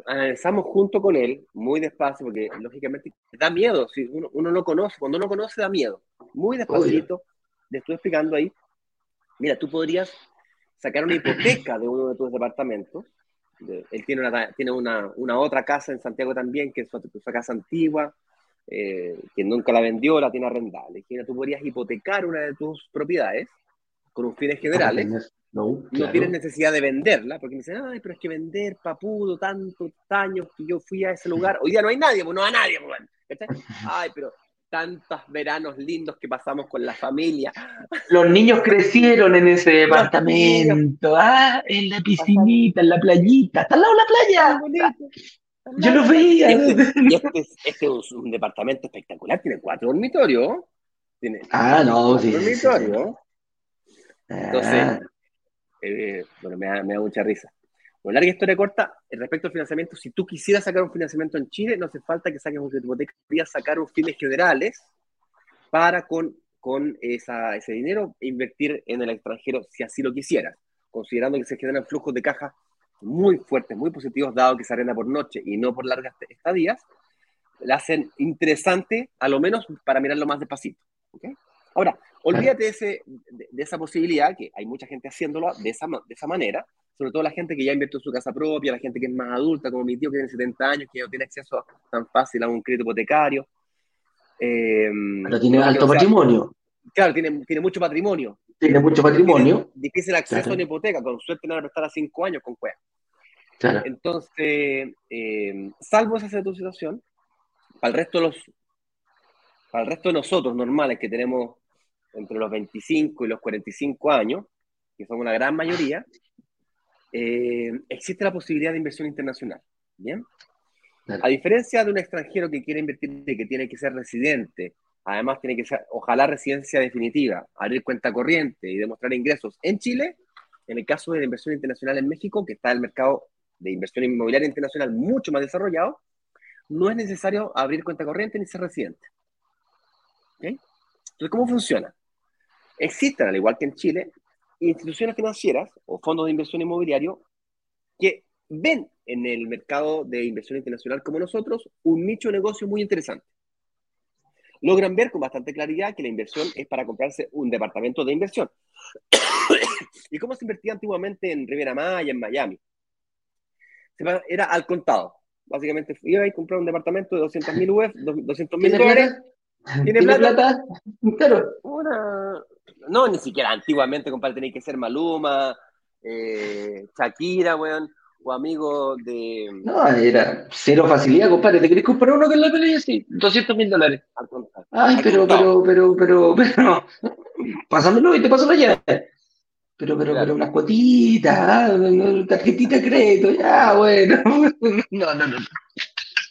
analizamos junto con él, muy despacio, porque lógicamente da miedo, si uno, uno no conoce, cuando uno conoce da miedo. Muy despacito, le estoy explicando ahí, mira, tú podrías sacar una hipoteca de uno de tus departamentos él tiene una, tiene una, una, otra casa en Santiago también, que es su, casa antigua, eh, que nunca la vendió, la tiene arrendada. Le tú podrías hipotecar una de tus propiedades con un fines generales. No, tienes necesidad de venderla, porque me dicen, ay, pero es que vender papudo tantos años que yo fui a ese lugar. Hoy día no hay nadie, pues no hay nadie, pues, Ay, pero tantos veranos lindos que pasamos con la familia. Los niños crecieron en ese departamento, ah, en la piscinita, en la playita, está al lado de la playa. Yo lo veía. Este, este, este, es un departamento espectacular, tiene cuatro dormitorios. Tiene ah, no, sí. Dormitorios. Entonces, ah. Eh, bueno, me da, me da mucha risa. Bueno, larga historia corta, respecto al financiamiento, si tú quisieras sacar un financiamiento en Chile, no hace falta que saques un hipoteca, podrías sacar un fines generales para con, con esa, ese dinero e invertir en el extranjero si así lo quisieras, considerando que se generan flujos de caja muy fuertes, muy positivos, dado que se arrenda por noche y no por largas estadías, la hacen interesante, a lo menos para mirarlo más despacito. ¿okay? Ahora, olvídate de, ese, de, esa posibilidad, que hay mucha gente haciéndolo de esa, de esa manera, sobre todo la gente que ya invirtió en su casa propia, la gente que es más adulta, como mi tío que tiene 70 años, que no tiene acceso tan fácil a un crédito hipotecario. Eh, Pero tiene alto patrimonio. Claro, tiene, tiene mucho patrimonio. Tiene mucho patrimonio. difícil acceso a una hipoteca, con suerte no va a prestar a 5 años con cueva. Claro. Entonces, eh, salvo esa situación, para el resto de los para el resto de nosotros normales que tenemos entre los 25 y los 45 años, que somos la gran mayoría, eh, existe la posibilidad de inversión internacional. ¿Bien? A diferencia de un extranjero que quiere invertir y que tiene que ser residente además tiene que ser, ojalá, residencia definitiva, abrir cuenta corriente y demostrar ingresos en Chile, en el caso de la inversión internacional en México, que está el mercado de inversión inmobiliaria internacional mucho más desarrollado, no es necesario abrir cuenta corriente ni ser residente. Entonces, ¿cómo funciona? Existen, al igual que en Chile, instituciones financieras o fondos de inversión inmobiliario que ven en el mercado de inversión internacional como nosotros un nicho de negocio muy interesante. Logran ver con bastante claridad que la inversión es para comprarse un departamento de inversión. ¿Y cómo se invertía antiguamente en Riviera Maya, en Miami? Era al contado. Básicamente iba a comprar un departamento de 200 mil UF, 200 mil dólares. ¿Tiene, plata? Claro. No, ni siquiera antiguamente, compadre, tenía que ser Maluma, eh, Shakira, weón, o amigo de... No, era cero facilidad, compadre. ¿Te querés comprar uno que la pelea? Sí, 200 mil dólares. Ay, pero, pero, pero, pero, pero, pásamelo y te paso la llave. Pero, pero, pero unas cuotitas, ah, tarjetita de crédito, ya, bueno. No, no, no.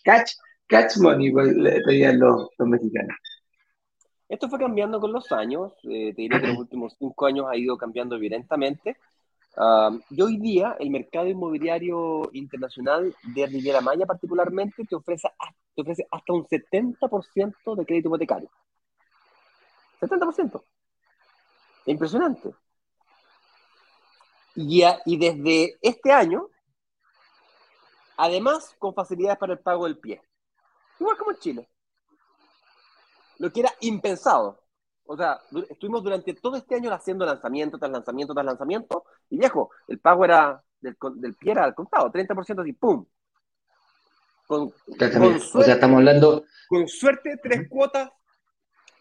Catch, catch money, pues, le pedían los, los mexicanos. Esto fue cambiando con los años, eh, te diría que los últimos cinco años ha ido cambiando violentamente. y hoy día el mercado inmobiliario internacional de Riviera Maya particularmente te ofrece, te ofrece hasta un 70% de crédito hipotecario. 70%. Impresionante. Y, y desde este año, además con facilidades para el pago del pie. Igual como en Chile lo que era impensado. O sea, estuvimos durante todo este año haciendo lanzamiento tras lanzamiento tras lanzamiento, y viejo, el pago era del, del pie era al contado, 30% así, ¡pum! Con, suerte, o sea, estamos hablando. Con suerte, tres cuotas,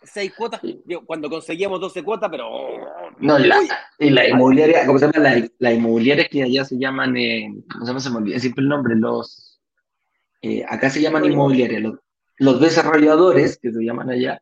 seis cuotas, cuando conseguíamos 12 cuotas, pero. No, la, y la inmobiliaria, ¿cómo se llama? La, la inmobiliaria que allá se llaman, eh, ¿cómo se llama? Se me olvida siempre el nombre, los. Eh, acá se llaman inmobiliaria, los, los desarrolladores, que se llaman allá,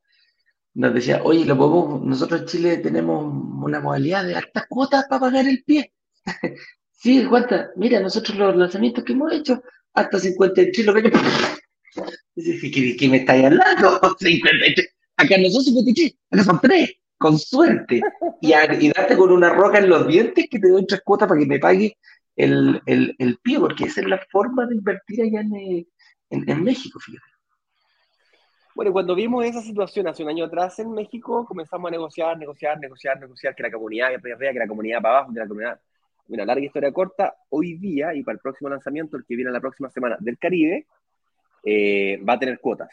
nos decían, oye, lo podemos, nosotros en Chile tenemos una modalidad de altas cuotas para pagar el pie. sí, ¿cuántas? Mira, nosotros los lanzamientos que hemos hecho, hasta 53 lo que ¿Qué, ¿Qué me estáis hablando? 53. Acá no son 53, acá son 3, con suerte. Y, y darte con una roca en los dientes que te doy tres cuotas para que me pague el, el, el pie, porque esa es la forma de invertir allá en, eh, en, en México, fíjate. Bueno, cuando vimos esa situación hace un año atrás en México, comenzamos a negociar, negociar, negociar, negociar, que la comunidad para arriba, que la comunidad para abajo, que la comunidad... Una larga historia corta, hoy día y para el próximo lanzamiento, el que viene la próxima semana del Caribe, eh, va a tener cuotas.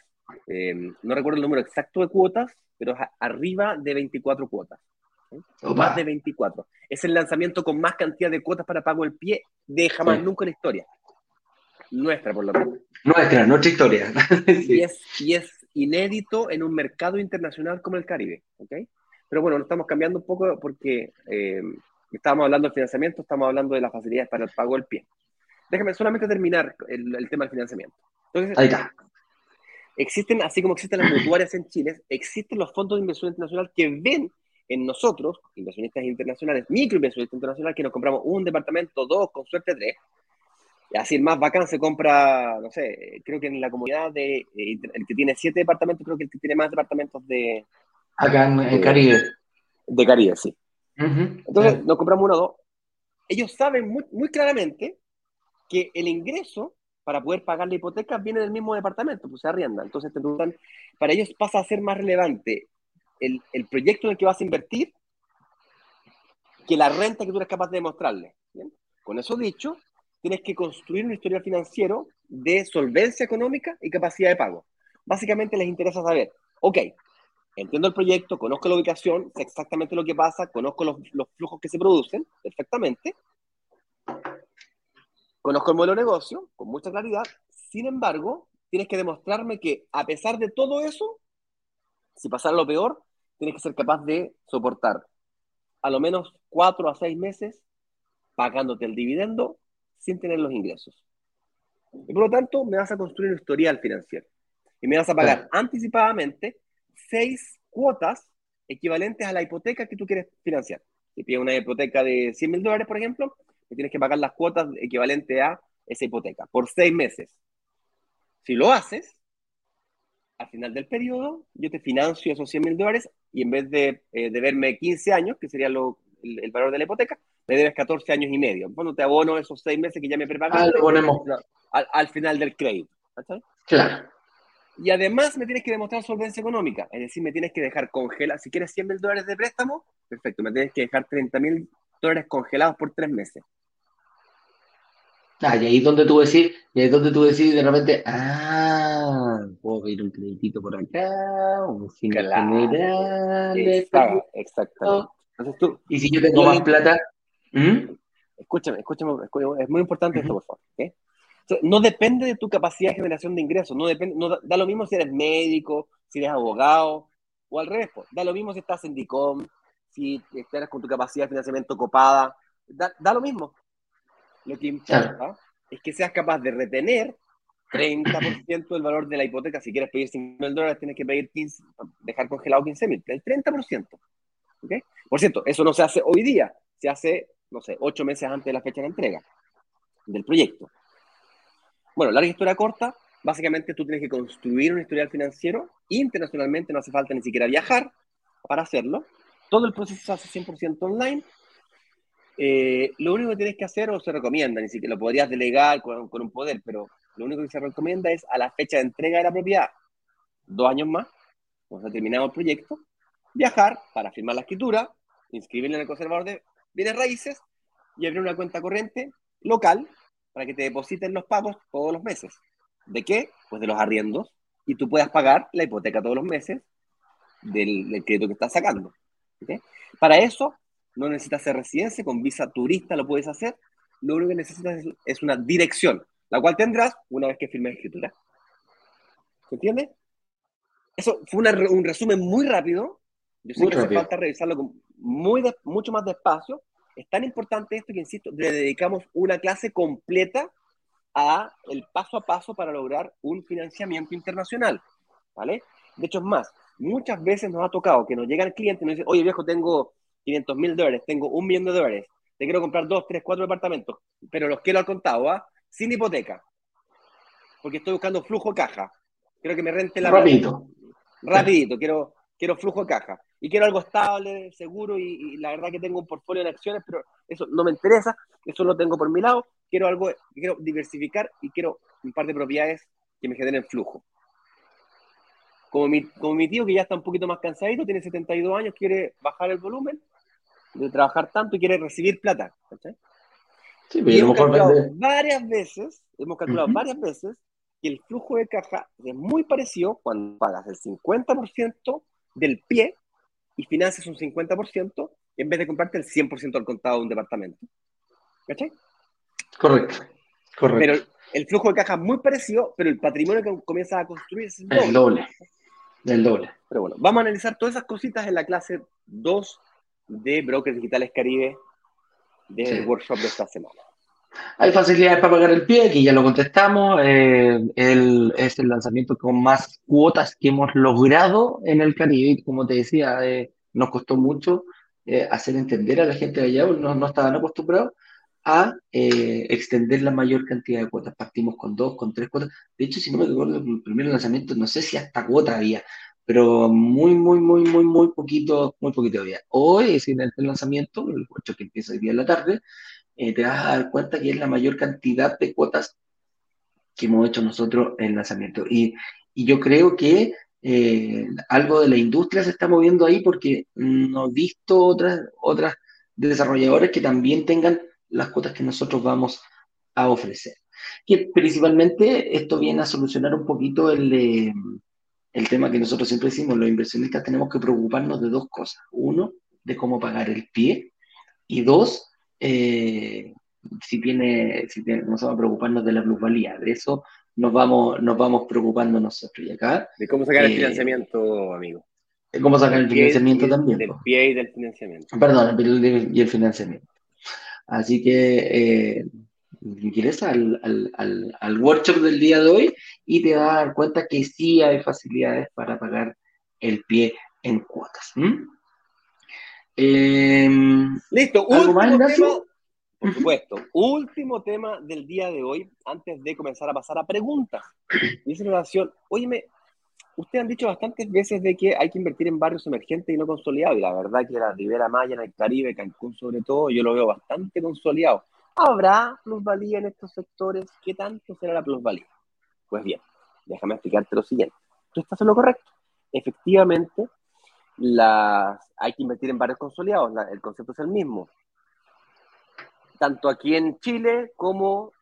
Eh, no recuerdo el número exacto de cuotas, pero es arriba de 24 cuotas. Más de 24. Es el lanzamiento con más cantidad de cuotas para pago el pie de jamás nunca en la historia. Nuestra, por lo menos. Nuestra, nuestra historia. y, es, y es inédito en un mercado internacional como el Caribe. ¿okay? Pero bueno, lo estamos cambiando un poco porque eh, estábamos hablando del financiamiento, estamos hablando de las facilidades para el pago del pie. Déjame solamente terminar el, tema del financiamiento. Entonces, Ahí está. Existen, así como existen las mutuarias en Chile, existen los fondos de inversión internacional que ven en nosotros, inversionistas internacionales, microinversionistas internacionales, que nos compramos un departamento, dos, con suerte tres, así más bacán se compra, no sé, creo que en la comunidad de eh, el que tiene siete departamentos, creo que el que tiene más departamentos de. Acá en, Caribe. De Caribe, sí. Entonces, nos compramos uno o dos. Ellos saben muy, muy claramente que el ingreso para poder pagar la hipoteca viene del mismo departamento, pues se arrienda. Entonces, para ellos pasa a ser más relevante el, el, proyecto en el que vas a invertir que la renta que tú eres capaz de demostrarle. Con eso dicho, tienes que construir un historial financiero de solvencia económica y capacidad de pago. Básicamente les interesa saber, ok, entiendo el proyecto, conozco la ubicación, sé exactamente lo que pasa, conozco los, los flujos que se producen perfectamente, conozco el modelo de negocio con mucha claridad, sin embargo, tienes que demostrarme que a pesar de todo eso, si pasara lo peor, tienes que ser capaz de soportar a lo menos cuatro a seis meses pagándote el dividendo sin tener los ingresos. Y por lo tanto, me vas a construir un historial financiero. Y me vas a pagar anticipadamente seis cuotas equivalentes a la hipoteca que tú quieres financiar. Si pides una hipoteca de 100 mil dólares, por ejemplo, me tienes que pagar las cuotas equivalentes a esa hipoteca por seis meses. Si lo haces, al final del periodo, yo te financio esos 100 mil dólares y en vez de eh, deberme 15 años, que sería lo, el, valor de la hipoteca, me debes 14 años y medio. Bueno, te abono esos 6 meses que ya me prepago Ah, ponemos. Al, al final del crédito. Claro. Y además me tienes que demostrar solvencia económica, es decir, me tienes que dejar congelar, si quieres 100 mil dólares de préstamo, perfecto, me tienes que dejar 30 mil dólares congelados por tres meses. Ah, y ahí es donde tú decís, y ahí es donde tú decís de repente, ah, puedo pedir un crédito por acá, un fin general. exactamente. Entonces tú, y si yo tengo más plata, ¿Mm? escúchame, escúchame, es muy importante esto, por favor. no depende de tu capacidad de generación de ingresos, no depende, no, da, lo mismo si eres médico, si eres abogado, o al revés, da lo mismo si estás en DICOM, si estás con tu capacidad de financiamiento copada, da, da lo mismo. Lo que importa es que seas capaz de retener 30% del valor de la hipoteca. Si quieres pedir 5 mil dólares, tienes que pedir 15, dejar congelado 15 mil, el 30%. ¿okay? Por cierto, eso no se hace hoy día, se hace, no sé, 8 meses antes de la fecha de entrega del proyecto. Bueno, larga historia corta, básicamente tú tienes que construir un historial financiero internacionalmente, no hace falta ni siquiera viajar para hacerlo. Todo el proceso se hace 100% online eh, lo único que tienes que hacer o se recomienda, ni siquiera lo podrías delegar con, un poder, pero lo único que se recomienda es a la fecha de entrega de la propiedad, dos años más, cuando se terminado el proyecto, viajar para firmar la escritura, inscribirle en el conservador de bienes raíces y abrir una cuenta corriente local para que te depositen los pagos todos los meses. ¿De qué? Pues de los arriendos y tú puedas pagar la hipoteca todos los meses del, crédito que estás sacando. Para eso no necesitas ser residencia, con visa turista lo puedes hacer. Lo único que necesitas es, una dirección, la cual tendrás una vez que firmes escritura. ¿Se entiende? Eso fue un resumen muy rápido. Yo sé que hace falta revisarlo con muy mucho más despacio. Es tan importante esto que, insisto, le dedicamos una clase completa a el paso a paso para lograr un financiamiento internacional. ¿Vale? De hecho, es más, muchas veces nos ha tocado que nos llega el cliente y nos dice, oye viejo, tengo 500 mil dólares, tengo un millón de dólares, te quiero comprar dos, tres, cuatro departamentos, pero los quiero al contado, ¿ah? Sin hipoteca. Porque estoy buscando flujo de caja. Quiero que me rente la... Rapidito. Rapidito, quiero, quiero flujo de caja. Y quiero algo estable, seguro, y, la verdad que tengo un portfolio de acciones, pero eso no me interesa, eso lo tengo por mi lado. Quiero algo, quiero diversificar y quiero un par de propiedades que me generen flujo. Como mi, como mi tío que ya está un poquito más cansadito, tiene 72 años, quiere bajar el volumen, de trabajar tanto y quiere recibir plata. Sí, y hemos calculado varias veces, hemos calculado varias veces que el flujo de caja es muy parecido cuando pagas el 50% del pie y financias un 50% en vez de comprarte el 100% al contado de un departamento. ¿Cachai? Correcto, correcto. Pero el flujo de caja es muy parecido, pero el patrimonio que comienzas a construir es el doble. El doble. El doble. Pero bueno, vamos a analizar todas esas cositas en la clase 2 de Brokers Digitales Caribe del workshop de esta semana. Hay facilidades para pagar el pie, aquí ya lo contestamos. Eh, es el lanzamiento con más cuotas que hemos logrado en el Caribe. Como te decía, eh, nos costó mucho eh, hacer entender a la gente de allá, no, no estaban acostumbrados a extender la mayor cantidad de cuotas. Partimos con dos, con tres cuotas. De hecho, si no me recuerdo, el primer lanzamiento, no sé si hasta cuota había, pero muy, muy, muy, muy, muy poquito, muy poquito día. Hoy, es el lanzamiento, el 8 que empieza hoy día en la tarde, eh, te vas a dar cuenta que es la mayor cantidad de cuotas que hemos hecho nosotros en lanzamiento. Y, y yo creo que eh, algo de la industria se está moviendo ahí porque no he visto otras, otras desarrolladores que también tengan las cuotas que nosotros vamos a ofrecer. Que principalmente esto viene a solucionar un poquito el, el tema que nosotros siempre decimos, los inversionistas tenemos que preocuparnos de dos cosas. Uno, de cómo pagar el pie. Y dos, eh, si tiene, si tiene, nos vamos a preocuparnos de la plusvalía. De eso nos vamos, nos vamos preocupando nosotros. Y acá. De cómo sacar el eh, financiamiento, amigo. De cómo sacar el, financiamiento también. Del pie y del financiamiento. Perdón, y el financiamiento. Así que eh, ingresa al, al, al, workshop del día de hoy y te vas a dar cuenta que sí hay facilidades para pagar el pie en cuotas. Em, Listo, último tema, por supuesto, último tema del día de hoy, antes de comenzar a pasar a preguntas. Dice relación, óyeme, ustedes han dicho bastantes veces de que hay que invertir en barrios emergentes y no consolidados, y la verdad que la Ribera Maya, en el Caribe, Cancún sobre todo, yo lo veo bastante consolidado. ¿Habrá plusvalía en estos sectores? ¿Qué tanto será la plusvalía? Pues bien, déjame explicarte lo siguiente. Tú estás en lo correcto. Efectivamente, las, hay que invertir en barrios consolidados, el concepto es el mismo. Tanto aquí en Chile como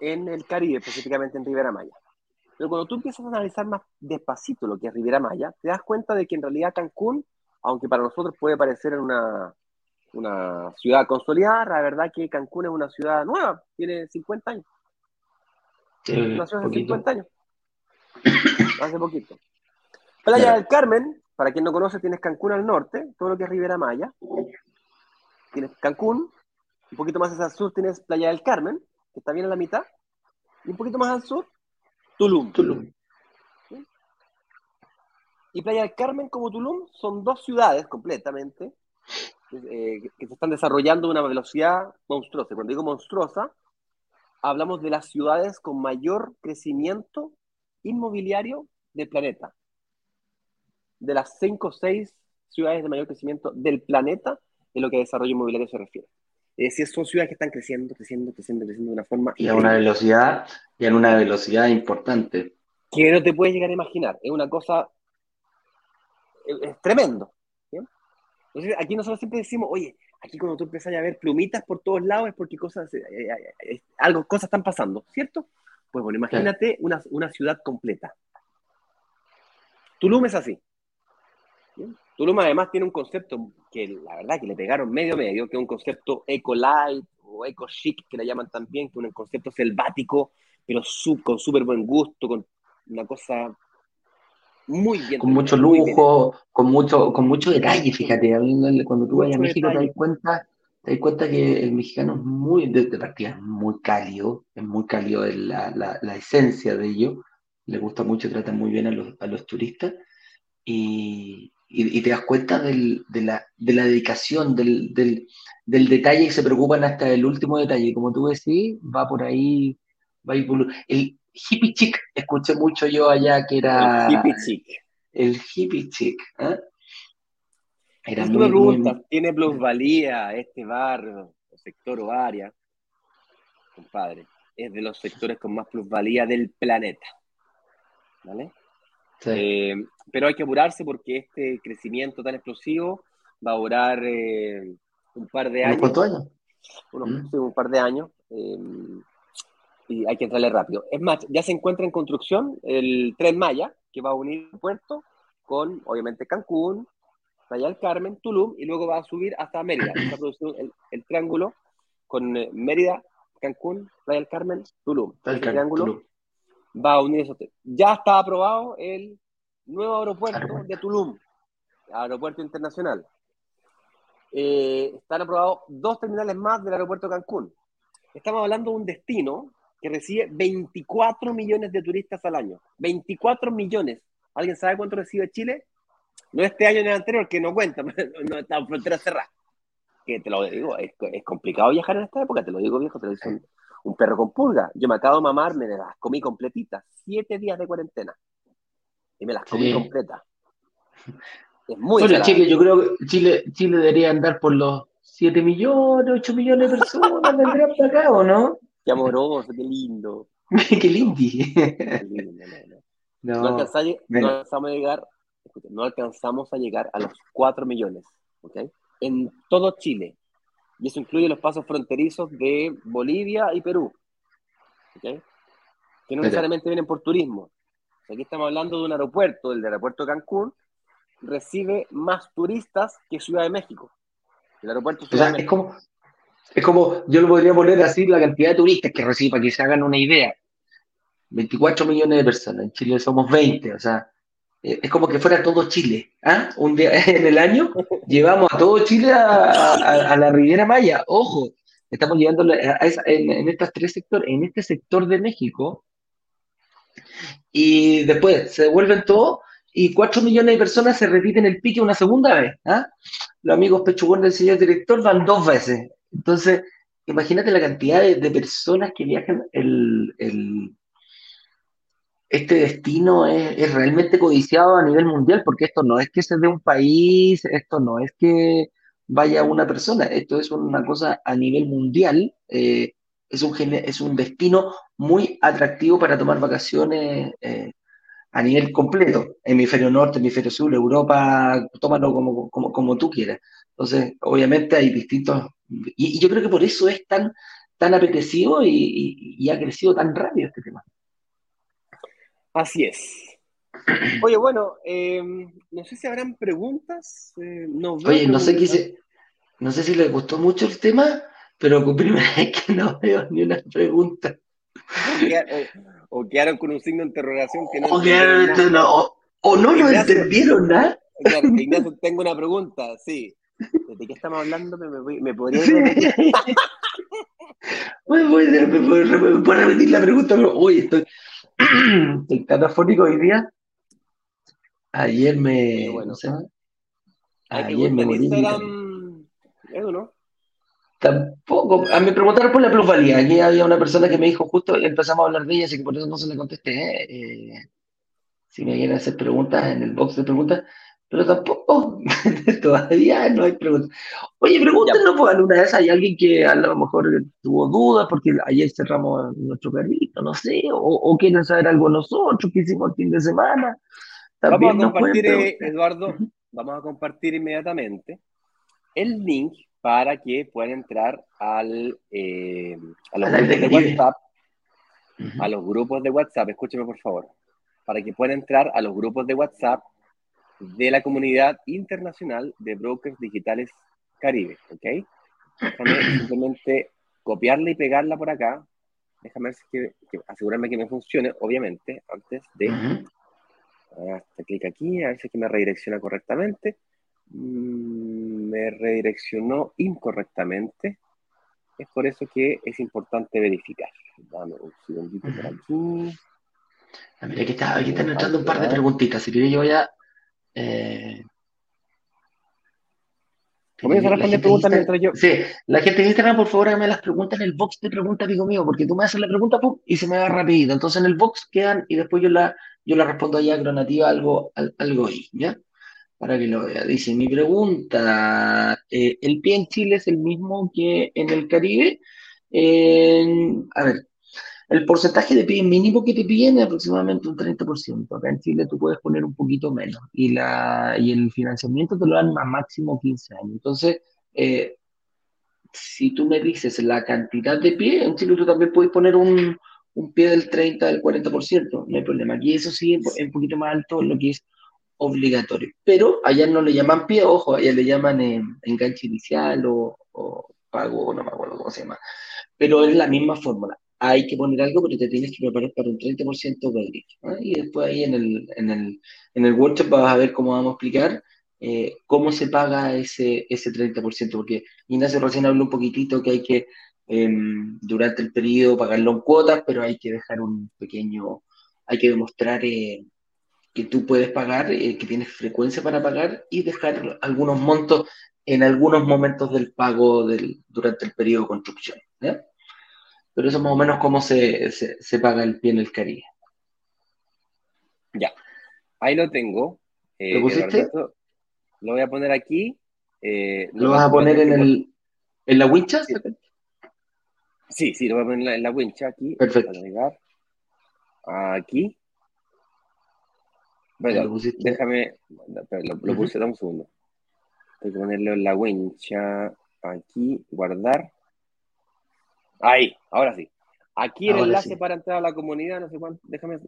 en el Caribe, específicamente en Ribera Maya. Pero cuando tú empiezas a analizar más despacito lo que es Riviera Maya, te das cuenta de que en realidad Cancún, aunque para nosotros puede parecer una, una ciudad consolidada, la verdad que Cancún es una ciudad nueva, tiene 50 años. una ciudad de 50 años. Hace poquito. Playa del Carmen, para quien no conoce, tienes Cancún al norte, todo lo que es Riviera Maya. Tienes Cancún, un poquito más hacia el sur tienes Playa del Carmen, que está bien en la mitad, y un poquito más al sur Tulum. Tulum. Y Playa del Carmen como Tulum son dos ciudades completamente eh, que se están desarrollando a una velocidad monstruosa. Cuando digo monstruosa, hablamos de las ciudades con mayor crecimiento inmobiliario del planeta. De las cinco o seis ciudades de mayor crecimiento del planeta en lo que a desarrollo inmobiliario se refiere. Es decir, son ciudades que están creciendo, creciendo, creciendo, creciendo de una forma... Y a una velocidad, y en una velocidad importante. Que no te puedes llegar a imaginar. Es una cosa... Es, tremendo. Entonces, aquí nosotros siempre decimos, oye, aquí cuando tú empiezas a ver plumitas por todos lados es porque cosas, eh, eh, eh, algo, cosas están pasando, ¿cierto? Pues bueno, imagínate una, una, ciudad completa. Tulum es así. Tulum además tiene un concepto que la verdad que le pegaron medio medio, que es un concepto eco-light o eco-chic, que le llaman también, que es un concepto selvático, pero con súper buen gusto, con una cosa muy bien. Con mucho lujo, con mucho, con mucho detalle, fíjate, cuando tú vayas a México te das cuenta, te das cuenta que el mexicano es muy, de, partida, muy cálido, es muy cálido la, la, la, esencia de ello, le gusta mucho, trata muy bien a los, a los turistas, y, y, te das cuenta del, de, la, de, la, dedicación, del, del, del, detalle y se preocupan hasta el último detalle. Como tú decís, va por ahí, va. El hippie chic, escuché mucho yo allá que era... El hippie chic. El hippie chic. ¿eh? Era muy, pregunta, ¿tiene plusvalía este barrio, el sector o área? Compadre, es de los sectores con más plusvalía del planeta. ¿Vale? Eh, pero hay que apurarse porque este crecimiento tan explosivo va a durar eh, un par de años. ¿Cuántos años? Mm. un par de años. Eh, y hay que entrarle rápido. Es más, ya se encuentra en construcción el tren Maya, que va a unir el puerto con, obviamente, Cancún, Playa del Carmen, Tulum, y luego va a subir hasta Mérida. Está produciendo el, el, triángulo con Mérida, Cancún, Playa del Carmen, Tulum. El triángulo va a unir esos Ya está aprobado el nuevo aeropuerto de Tulum, aeropuerto internacional. Eh, están aprobados dos terminales más del aeropuerto de Cancún. Estamos hablando de un destino que recibe 24 millones de turistas al año. 24 millones. ¿Alguien sabe cuánto recibe Chile? No este año ni el anterior, que no cuenta, no está frontera cerrada. Que te lo digo, es, complicado viajar en esta época, te lo digo viejo, te lo digo un perro con pulga. Yo me acabo de mamar, me las comí completitas. Siete días de cuarentena. Y me las comí completas. Es muy bueno, Chile, yo creo que Chile, Chile debería andar por los 7 millones, 8 millones de personas, vendrían para acá, ¿o no? Qué amoroso, qué lindo. qué lindi. no, no. alcanzamos a llegar, no alcanzamos a llegar a los 4 millones, ¿ok? En todo Chile y eso incluye los pasos fronterizos de Bolivia y Perú, que no necesariamente vienen por turismo. Aquí estamos hablando de un aeropuerto, el aeropuerto de Cancún, recibe más turistas que Ciudad de México. El aeropuerto Es como, es como, yo lo podría poner así, la cantidad de turistas que recibe, para que se hagan una idea. 24 millones de personas, en Chile somos 20, o sea, es como que fuera todo Chile. ¿ah? Un día en el año llevamos a todo Chile a, la Riviera Maya. Ojo, estamos llevando en, estos tres sectores, en este sector de México, y después se devuelven todo y cuatro millones de personas se repiten el pique una segunda vez. ¿ah? Los amigos pechugones del señor director van dos veces. Entonces, imagínate la cantidad de, personas que viajan el este destino es, realmente codiciado a nivel mundial, porque esto no es que se dé un país, esto no es que vaya una persona, esto es una cosa a nivel mundial, eh, es, un, es un destino muy atractivo para tomar vacaciones eh, a nivel completo, hemisferio norte, hemisferio sur, Europa, tómalo como, como, como tú quieras. Entonces, obviamente hay distintos, y, yo creo que por eso es tan, tan apetecido y ha crecido tan rápido este tema. Así es. Oye, bueno, em, no sé si habrán preguntas. Eh, no Oye, no sé, qué no sé si les gustó mucho el tema, pero primera vez que no veo ni una pregunta. O, quedaron con un signo de interrogación que no. O, no, o, no lo entendieron nada. Ignacio, tengo una pregunta, sí. ¿De qué estamos hablando? ¿Me, me, podría repetir la pregunta? Oye, estoy, estoy catafónico hoy día. Ayer me. Bueno, ayer me morí. ¿no? Tampoco. A me preguntaron por la plusvalía. Aquí había una persona que me dijo justo, empezamos a hablar de ella, así que por eso no se le contesté. Eh, si me quieren hacer preguntas en el box de preguntas, pero tampoco, todavía no hay preguntas. Oye, pregúntenlo, pues alguna vez hay alguien que a lo mejor tuvo dudas porque ayer cerramos nuestro perrito, no sé, o, quieren saber algo nosotros que hicimos el fin de semana. vamos a compartir, eh, Eduardo, vamos a compartir inmediatamente el link para que puedan entrar al, eh, a los grupos de WhatsApp, a los grupos de WhatsApp, escúcheme por favor, para que puedan entrar a los grupos de WhatsApp de la comunidad internacional de brokers digitales Caribe, ¿ok? Déjame simplemente copiarla y pegarla por acá. Déjame ver que, asegurarme que me funcione, obviamente, antes de... Uh clic aquí, a ver si que me redirecciona correctamente. Mm, me redireccionó incorrectamente. Es por eso que es importante verificar. Dame un segundito por aquí. Ah, mira, aquí, está, aquí están entrando un par de preguntitas. Si quieres, yo voy a eh, Comienza a responder preguntas mientras yo. Sí, la gente de Instagram, por favor, hágame las preguntas en el box de preguntas, amigo mío, porque tú me haces la pregunta y se me va rapidito. Entonces en el box quedan y después yo la, yo la respondo allá cronativa algo, algo ahí, ¿ya? Para que lo vea. Dice, mi pregunta, eh, ¿el pie en Chile es el mismo que en el Caribe? a ver, el porcentaje de PIB mínimo que te piden es aproximadamente un 30%. Acá en Chile tú puedes poner un poquito menos. Y, la, y el financiamiento te lo dan a máximo 15 años. Entonces, eh, si tú me dices la cantidad de pie, en Chile tú también puedes poner un, un pie del 30, del 40%. No hay problema. Aquí eso sí es un poquito más alto lo que es obligatorio. Pero allá no le llaman pie, ojo, allá le llaman eh, enganche inicial o, o pago, no me acuerdo cómo se llama. Pero es la misma fórmula hay que poner algo, pero te tienes que preparar para un 30% de ¿no? Y después ahí en el, en, el, en el workshop vas a ver cómo vamos a explicar eh, cómo se paga ese, ese 30%, porque Ignacio recién habló un poquitito que hay que em, durante el periodo pagarlo en cuotas, pero hay que dejar un pequeño, hay que demostrar eh, que tú puedes pagar, eh, que tienes frecuencia para pagar y dejar algunos montos en algunos momentos del pago del, durante el periodo de construcción. Pero eso es más o menos cómo se, se, paga el pie en el Caribe. Ya, ahí lo tengo. Eh, ¿Lo pusiste? lo voy a poner aquí. Eh, ¿Lo, vas a poner en, el, en la wincha? Sí. sí, lo voy a poner en la, wincha aquí. Perfecto. Aquí. Bueno, déjame, lo, puse, dame un segundo. Tengo que ponerlo en la wincha, aquí, guardar. Ahí, ahora sí. Aquí el enlace para entrar a la comunidad, no sé cuánto, déjame,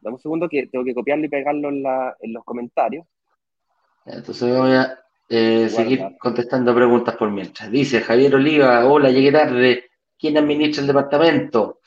dame un segundo que tengo que copiarlo y pegarlo en, la, en los comentarios. Entonces voy a eh, seguir contestando preguntas por mientras. Dice Javier Oliva, hola, llegué tarde. ¿Quién administra el departamento?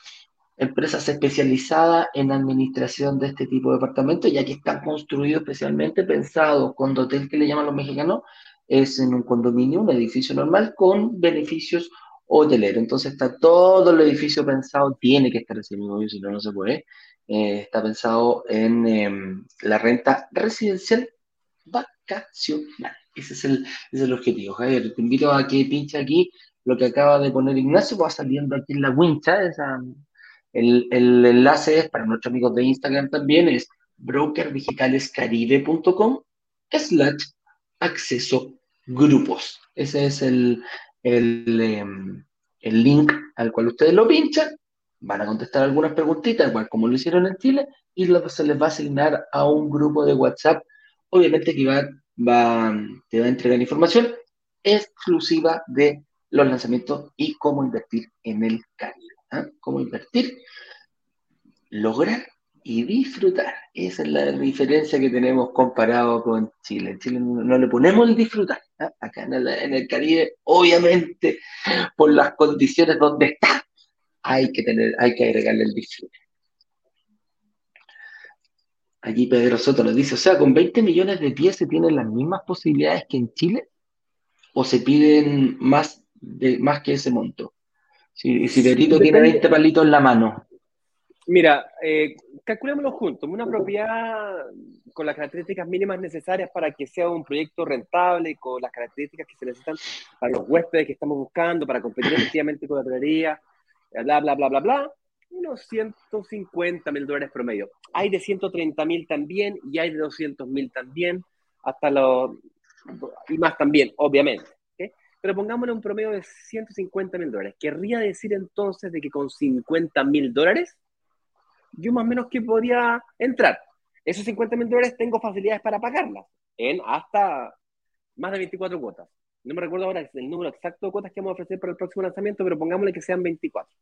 Empresas especializadas en administración de este tipo de departamentos, ya que están construidos especialmente pensados con hotel que le llaman los mexicanos, es en un condominio, un edificio normal con beneficios hotelero. Entonces está todo el edificio pensado, tiene que estar ese mismo, si no, no se puede. Eh, está pensado en em, la renta residencial vacacional. Ese es, el, es el objetivo. Javier, te invito a que pinche aquí lo que acaba de poner Ignacio, va saliendo aquí en la wincha, esa, El, enlace es para nuestros amigos de Instagram también, es brokerdigitalescaribe.com slash acceso grupos. Ese es el, em, el, link al cual ustedes lo pinchan, van a contestar algunas preguntitas, igual como lo hicieron en Chile, y se les va a asignar a un grupo de WhatsApp, obviamente que va, va, te va a entregar información exclusiva de los lanzamientos y cómo invertir en el Caribe. ¿ah? Cómo invertir, lograr y disfrutar. Esa es la diferencia que tenemos comparado con Chile. En Chile no, le ponemos el disfrutar. Acá en el, Caribe, obviamente, por las condiciones donde está, hay que, tener, hay que agregarle el disfrute. Allí Pedro Soto nos dice, o sea, con 20 millones de pies se tienen las mismas posibilidades que en Chile o se piden más, de, más que ese monto. Si, si Berito tiene 20 palitos en la mano. Mira, eh, calculémoslo juntos. Una propiedad con las características mínimas necesarias para que sea un proyecto rentable, con las características que se necesitan para los huéspedes que estamos buscando, para competir efectivamente con la hotelería, bla, bla, bla, bla, bla, unos 150 mil dólares promedio. Hay de 130 mil también y hay de 200 mil también, hasta los, y más también, obviamente. Pero pongámosle un promedio de 150 mil dólares. Querría decir entonces de que con 50 mil dólares, yo más o menos que podría entrar. Esos 50 mil dólares tengo facilidades para pagarlas en hasta más de 24 cuotas. No me recuerdo ahora el número exacto de cuotas que vamos a ofrecer para el próximo lanzamiento, pero pongámosle que sean 24.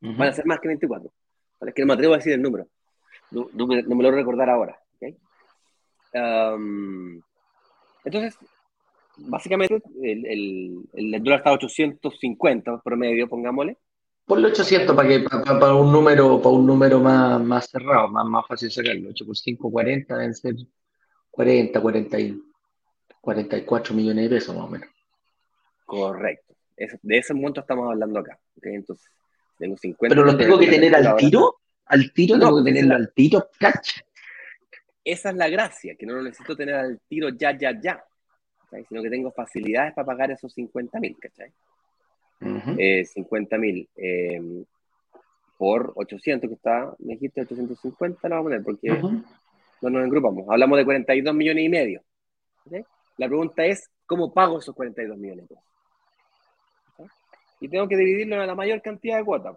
Van a ser más que 24. Es que no me atrevo a decir el número. No, me, lo voy a recordar ahora. entonces, básicamente, el, el, dólar está a 850 promedio, pongámosle. Ponle 800 para, que, para, un número, para un número más, más cerrado, más, más fácil sacarlo. 8 por 5, 40, deben ser 40, 40 44 millones de pesos más o menos. Correcto. de ese monto estamos hablando acá. Entonces, tengo 50. ¿Pero lo tengo que tener al tiro? ¿Al tiro? ¿Tengo que tenerlo al tiro? ¿Catch? Esa es la gracia, que no lo necesito tener al tiro ya, ya, ya. Sino que tengo facilidades para pagar esos 50 mil, ¿cachai? 50 eh, mil em, por 800 que está, me dijiste 850, lo vamos a poner porque no nos engrupamos. Hablamos de 42 millones y medio. La pregunta es, ¿cómo pago esos 42 millones? Y tengo que dividirlo en la mayor cantidad de cuotas.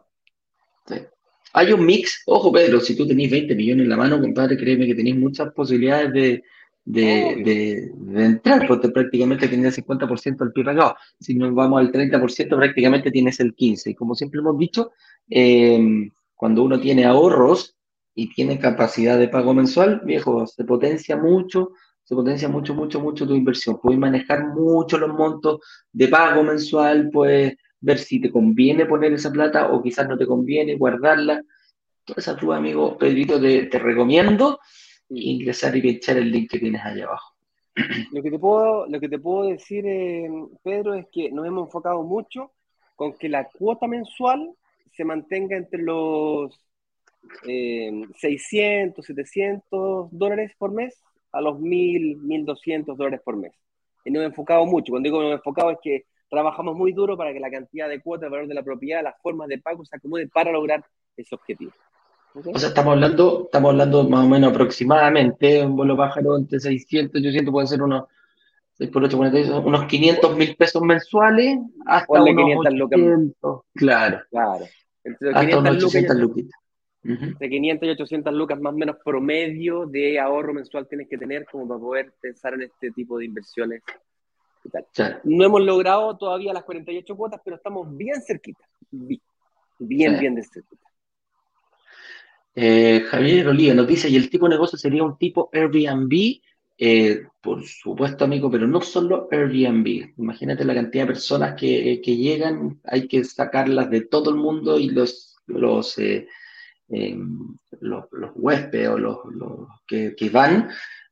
Hay un mix, ojo Pedro, si tú tenés 20 millones en la mano, compadre, créeme que tenéis muchas posibilidades de, de, entrar, porque prácticamente tienes el 50% del pie pagado. Si nos vamos al 30%, prácticamente tienes el 15%. Y como siempre hemos dicho, eh, cuando uno tiene ahorros y tiene capacidad de pago mensual, viejo, se potencia mucho, se potencia mucho, mucho, mucho tu inversión. Puedes manejar mucho los montos de pago mensual, puedes ver si te conviene poner esa plata o quizás no te conviene guardarla. Toda esa prueba, amigo Pedrito, te, te recomiendo ingresar y pinchar el link que tienes ahí abajo. Lo que te puedo, lo que te puedo decir, eh, Pedro, es que nos hemos enfocado mucho con que la cuota mensual se mantenga entre los 600, eh, 700 dólares por mes a los 1000, 1200 dólares por mes. Y nos hemos enfocado mucho. Cuando digo nos hemos enfocado es que trabajamos muy duro para que la cantidad de cuota, el valor de la propiedad, las formas de pago se acomode para lograr ese objetivo. O sea, estamos hablando, estamos hablando más o menos aproximadamente, un vuelo pájaro entre 600 y 800 pueden ser unos, 6 por 8, unos 500 mil pesos mensuales hasta unos 500 lucas. Claro. Claro. Entre hasta unos 800 lucas. De 500 y 800 lucas más o menos promedio de ahorro mensual tienes que tener como para poder pensar en este tipo de inversiones. No hemos logrado todavía las 48 cuotas, pero estamos bien cerquita. Bien, bien, bien de cerquita. Eh, Javier Oliva nos dice, y el tipo de negocio sería un tipo Airbnb, eh, por supuesto, amigo, pero no solo Airbnb. Imagínate la cantidad de personas que, llegan, hay que sacarlas de todo el mundo y los, los, eh, em, los, huéspedes o los, que, van,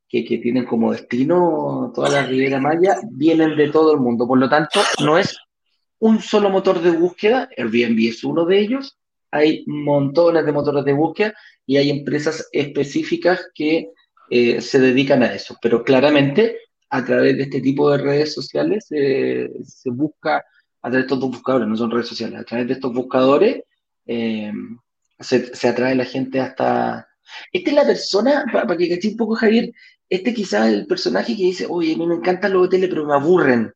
que, que, tienen como destino toda la Riviera Maya, vienen de todo el mundo. Por lo tanto, no es un solo motor de búsqueda, Airbnb es uno de ellos, hay montones de motores de búsqueda y hay empresas específicas que eh, se dedican a eso. Pero claramente, a través de este tipo de redes sociales se busca, a través de estos buscadores, no son redes sociales, a través de estos buscadores, eh, se, atrae la gente hasta... Esta es la persona, para, que caché un poco Javier, este quizás el personaje que dice, oye, a mí me encantan los hoteles, pero me aburren,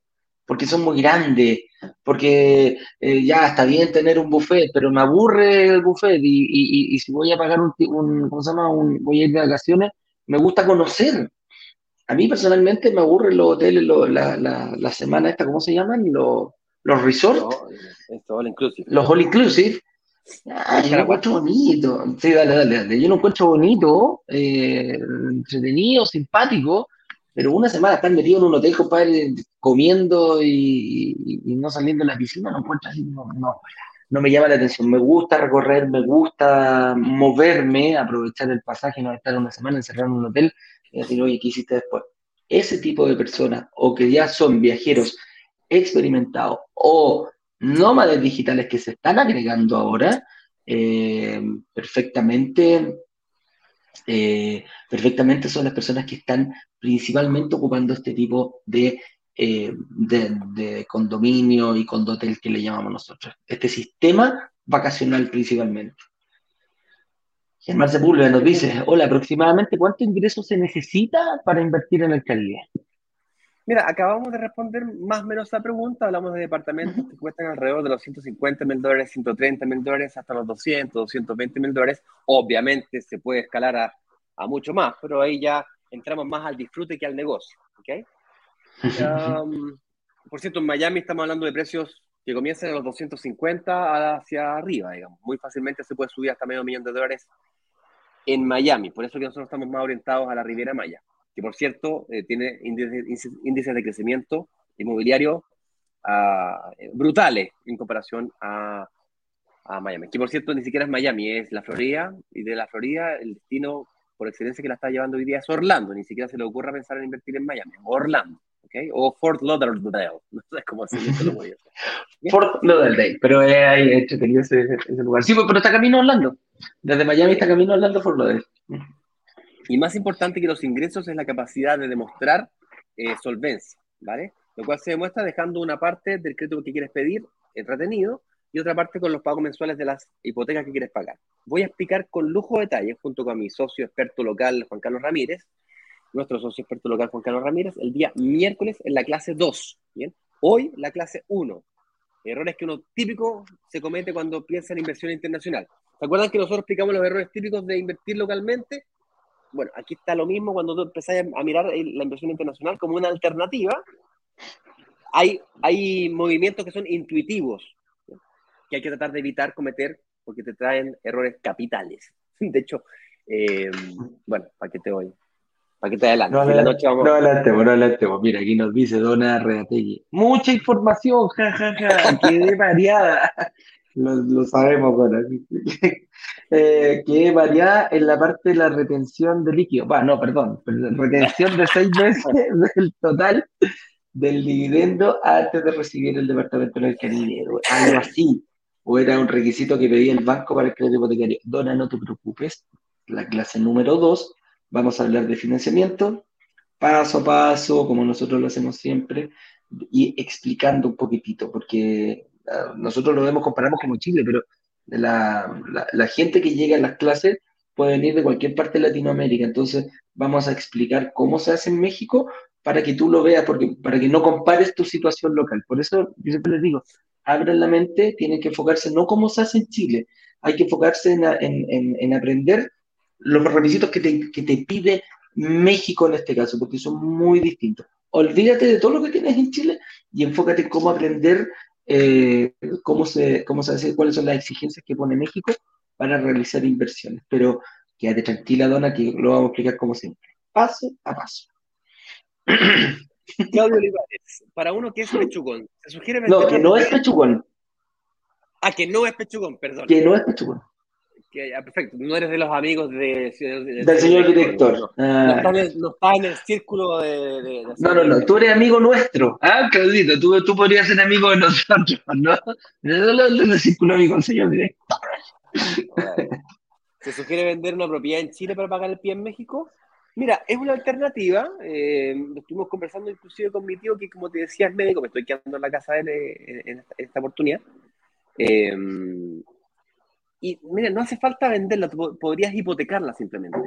porque son muy grandes, porque eh, ya está bien tener un buffet, pero me aburre el buffet y, si voy a pagar un, ¿cómo se llama? Un, voy a ir de vacaciones, me gusta conocer. A mí personalmente me aburren los hoteles, la, la, semana esta, ¿cómo se llaman? Los, los resorts. all inclusive. Los all inclusive. yo lo encuentro bonito. Sí, dale, dale, dale. Yo lo encuentro bonito, eh, entretenido, simpático, pero una semana estar metido en un hotel, compadre, comiendo y, no saliendo de la piscina, no encuentro así, no, no, me llama la atención. Me gusta recorrer, me gusta moverme, aprovechar el pasaje, no estar una semana encerrado en un hotel y decir, oye, ¿qué hiciste después? Ese tipo de personas, o que ya son viajeros experimentados, o nómades digitales que se están agregando ahora, eh, perfectamente eh, perfectamente son las personas que están principalmente ocupando este tipo de, eh, de, condominio y condotel que le llamamos nosotros. Este sistema vacacional principalmente. Germán Sepúlveda nos dice, hola, aproximadamente cuánto ingreso se necesita para invertir en Caribe. Mira, acabamos de responder más o menos esa pregunta. Hablamos de departamentos que cuestan alrededor de los 150 mil dólares, 130 mil dólares, hasta los 200, 220 mil dólares. Obviamente se puede escalar a, a, mucho más, pero ahí ya entramos más al disfrute que al negocio. ¿okay? por cierto, en Miami estamos hablando de precios que comienzan en los 250 hacia arriba, digamos. Muy fácilmente se puede subir hasta medio millón de dólares en Miami. Por eso que nosotros estamos más orientados a la Riviera Maya que por cierto eh, tiene índices, de crecimiento inmobiliario ah, brutales en comparación a, a, Miami. Que por cierto ni siquiera es Miami, es la Florida, y de la Florida el destino por excelencia que la está llevando hoy día es Orlando, ni siquiera se le ocurra pensar en invertir en Miami, Orlando. ¿okay? O Fort Lauderdale, no sé cómo se dice. Fort Lauderdale, pero hay entretenido ese, ese lugar. Sí, pero está camino a Orlando. Desde Miami está camino a Orlando, Fort Lauderdale. Y más importante que los ingresos es la capacidad de demostrar eh, solvencia, ¿vale? Lo cual se demuestra dejando una parte del crédito que quieres pedir entretenido y otra parte con los pagos mensuales de las hipotecas que quieres pagar. Voy a explicar con lujo de detalles, junto con mi socio experto local, Juan Carlos Ramírez, nuestro socio experto local, Juan Carlos Ramírez, el día miércoles en la clase 2, ¿bien? Hoy la clase 1. Errores que uno típico se comete cuando piensa en inversión internacional. ¿Se acuerdan que nosotros explicamos los errores típicos de invertir localmente? Bueno, aquí está lo mismo cuando tú empezás a mirar la inversión internacional como una alternativa. Hay, hay movimientos que son intuitivos, que hay que tratar de evitar cometer porque te traen errores capitales. De hecho, eh, bueno, ¿para qué te voy? ¿Para qué te adelante? No, la noche vamos... no adelantemos, no adelantemos. Mira, aquí nos dice Dona Reategui. Mucha información, jajaja, ja, ja, quedé variada. Lo, sabemos, bueno. eh, que varía en la parte de la retención de líquido. Va, no, perdón, retención de seis meses del total del dividendo antes de recibir el departamento del Caribe, algo así. O era un requisito que pedía el banco para el crédito hipotecario. Dona, no te preocupes. La clase número dos, vamos a hablar de financiamiento, paso a paso, como nosotros lo hacemos siempre, y explicando un poquitito, porque nosotros lo vemos, comparamos como Chile, pero la, la, gente que llega a las clases puede venir de cualquier parte de Latinoamérica. Entonces, vamos a explicar cómo se hace en México para que tú lo veas, porque, para que no compares tu situación local. Por eso yo siempre les digo, abran la mente, tienen que enfocarse no cómo se hace en Chile, hay que enfocarse en, en, en, aprender los requisitos que te, que te pide México en este caso, porque son muy distintos. Olvídate de todo lo que tienes en Chile y enfócate en cómo aprender eh, cómo, se, cómo se hace, cuáles son las exigencias que pone México para realizar inversiones. Pero quédate tranquila, Dona, que lo vamos a explicar como siempre, paso a paso. Claudio Olivares, para uno que es pechugón, se sugiere... No, que no es pechugón. Ah, que no es pechugón, perdón. Que no es pechugón perfecto, no eres de los amigos de, del señor director. No, está en el, círculo de, No, no, no, tú eres amigo nuestro. Ah, Claudito, tú, tú podrías ser amigo de nosotros, ¿no? No en el círculo amigo del señor director. ¿Se sugiere vender una propiedad en Chile para pagar el pie en México? Mira, es una alternativa. Eh, estuvimos conversando inclusive con mi tío, que como te decía es médico, me estoy quedando en la casa de él eh, en, esta, oportunidad. Eh, y mira, no hace falta venderla, podrías hipotecarla simplemente.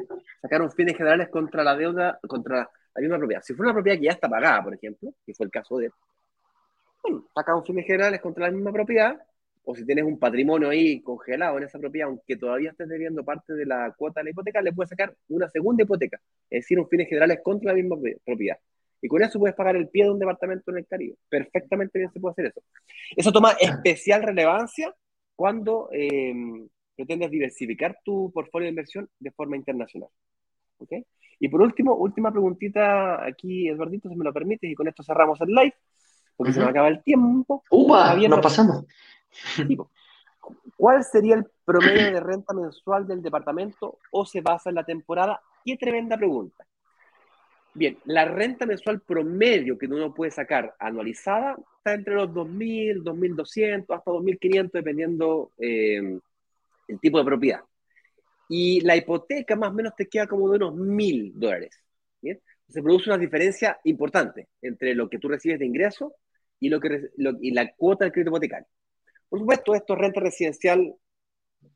Sacar un fines generales contra la deuda, contra la misma propiedad. Si fuera una propiedad que ya está pagada, por ejemplo, que fue el caso de, bueno, saca un fines generales contra la misma propiedad, o si tienes un patrimonio ahí congelado en esa propiedad, aunque todavía estés debiendo parte de la cuota de la hipoteca, le puedes sacar una segunda hipoteca, es decir, un fines generales contra la misma propiedad. Y con eso puedes pagar el pie de un departamento en el Caribe. Perfectamente bien se puede hacer eso. Eso toma especial relevancia cuando eh, pretendes diversificar tu portfolio de inversión de forma internacional. ¿Okay? Y por último, última preguntita aquí, Eduardito, si me lo permites, y con esto cerramos el live, porque se nos acaba el tiempo. ¡Upa! Nos pasamos. ¿Cuál sería el promedio de renta mensual del departamento o se basa en la temporada? Qué tremenda pregunta. Bien, la renta mensual promedio que uno puede sacar anualizada está entre los 2.000, 2.200, hasta 2.500, dependiendo eh, el tipo de propiedad. Y la hipoteca más o menos te queda como de unos 1.000 dólares. Se produce una diferencia importante entre lo que tú recibes de ingreso y, lo que, y la cuota del crédito hipotecario. Por supuesto, esto es renta residencial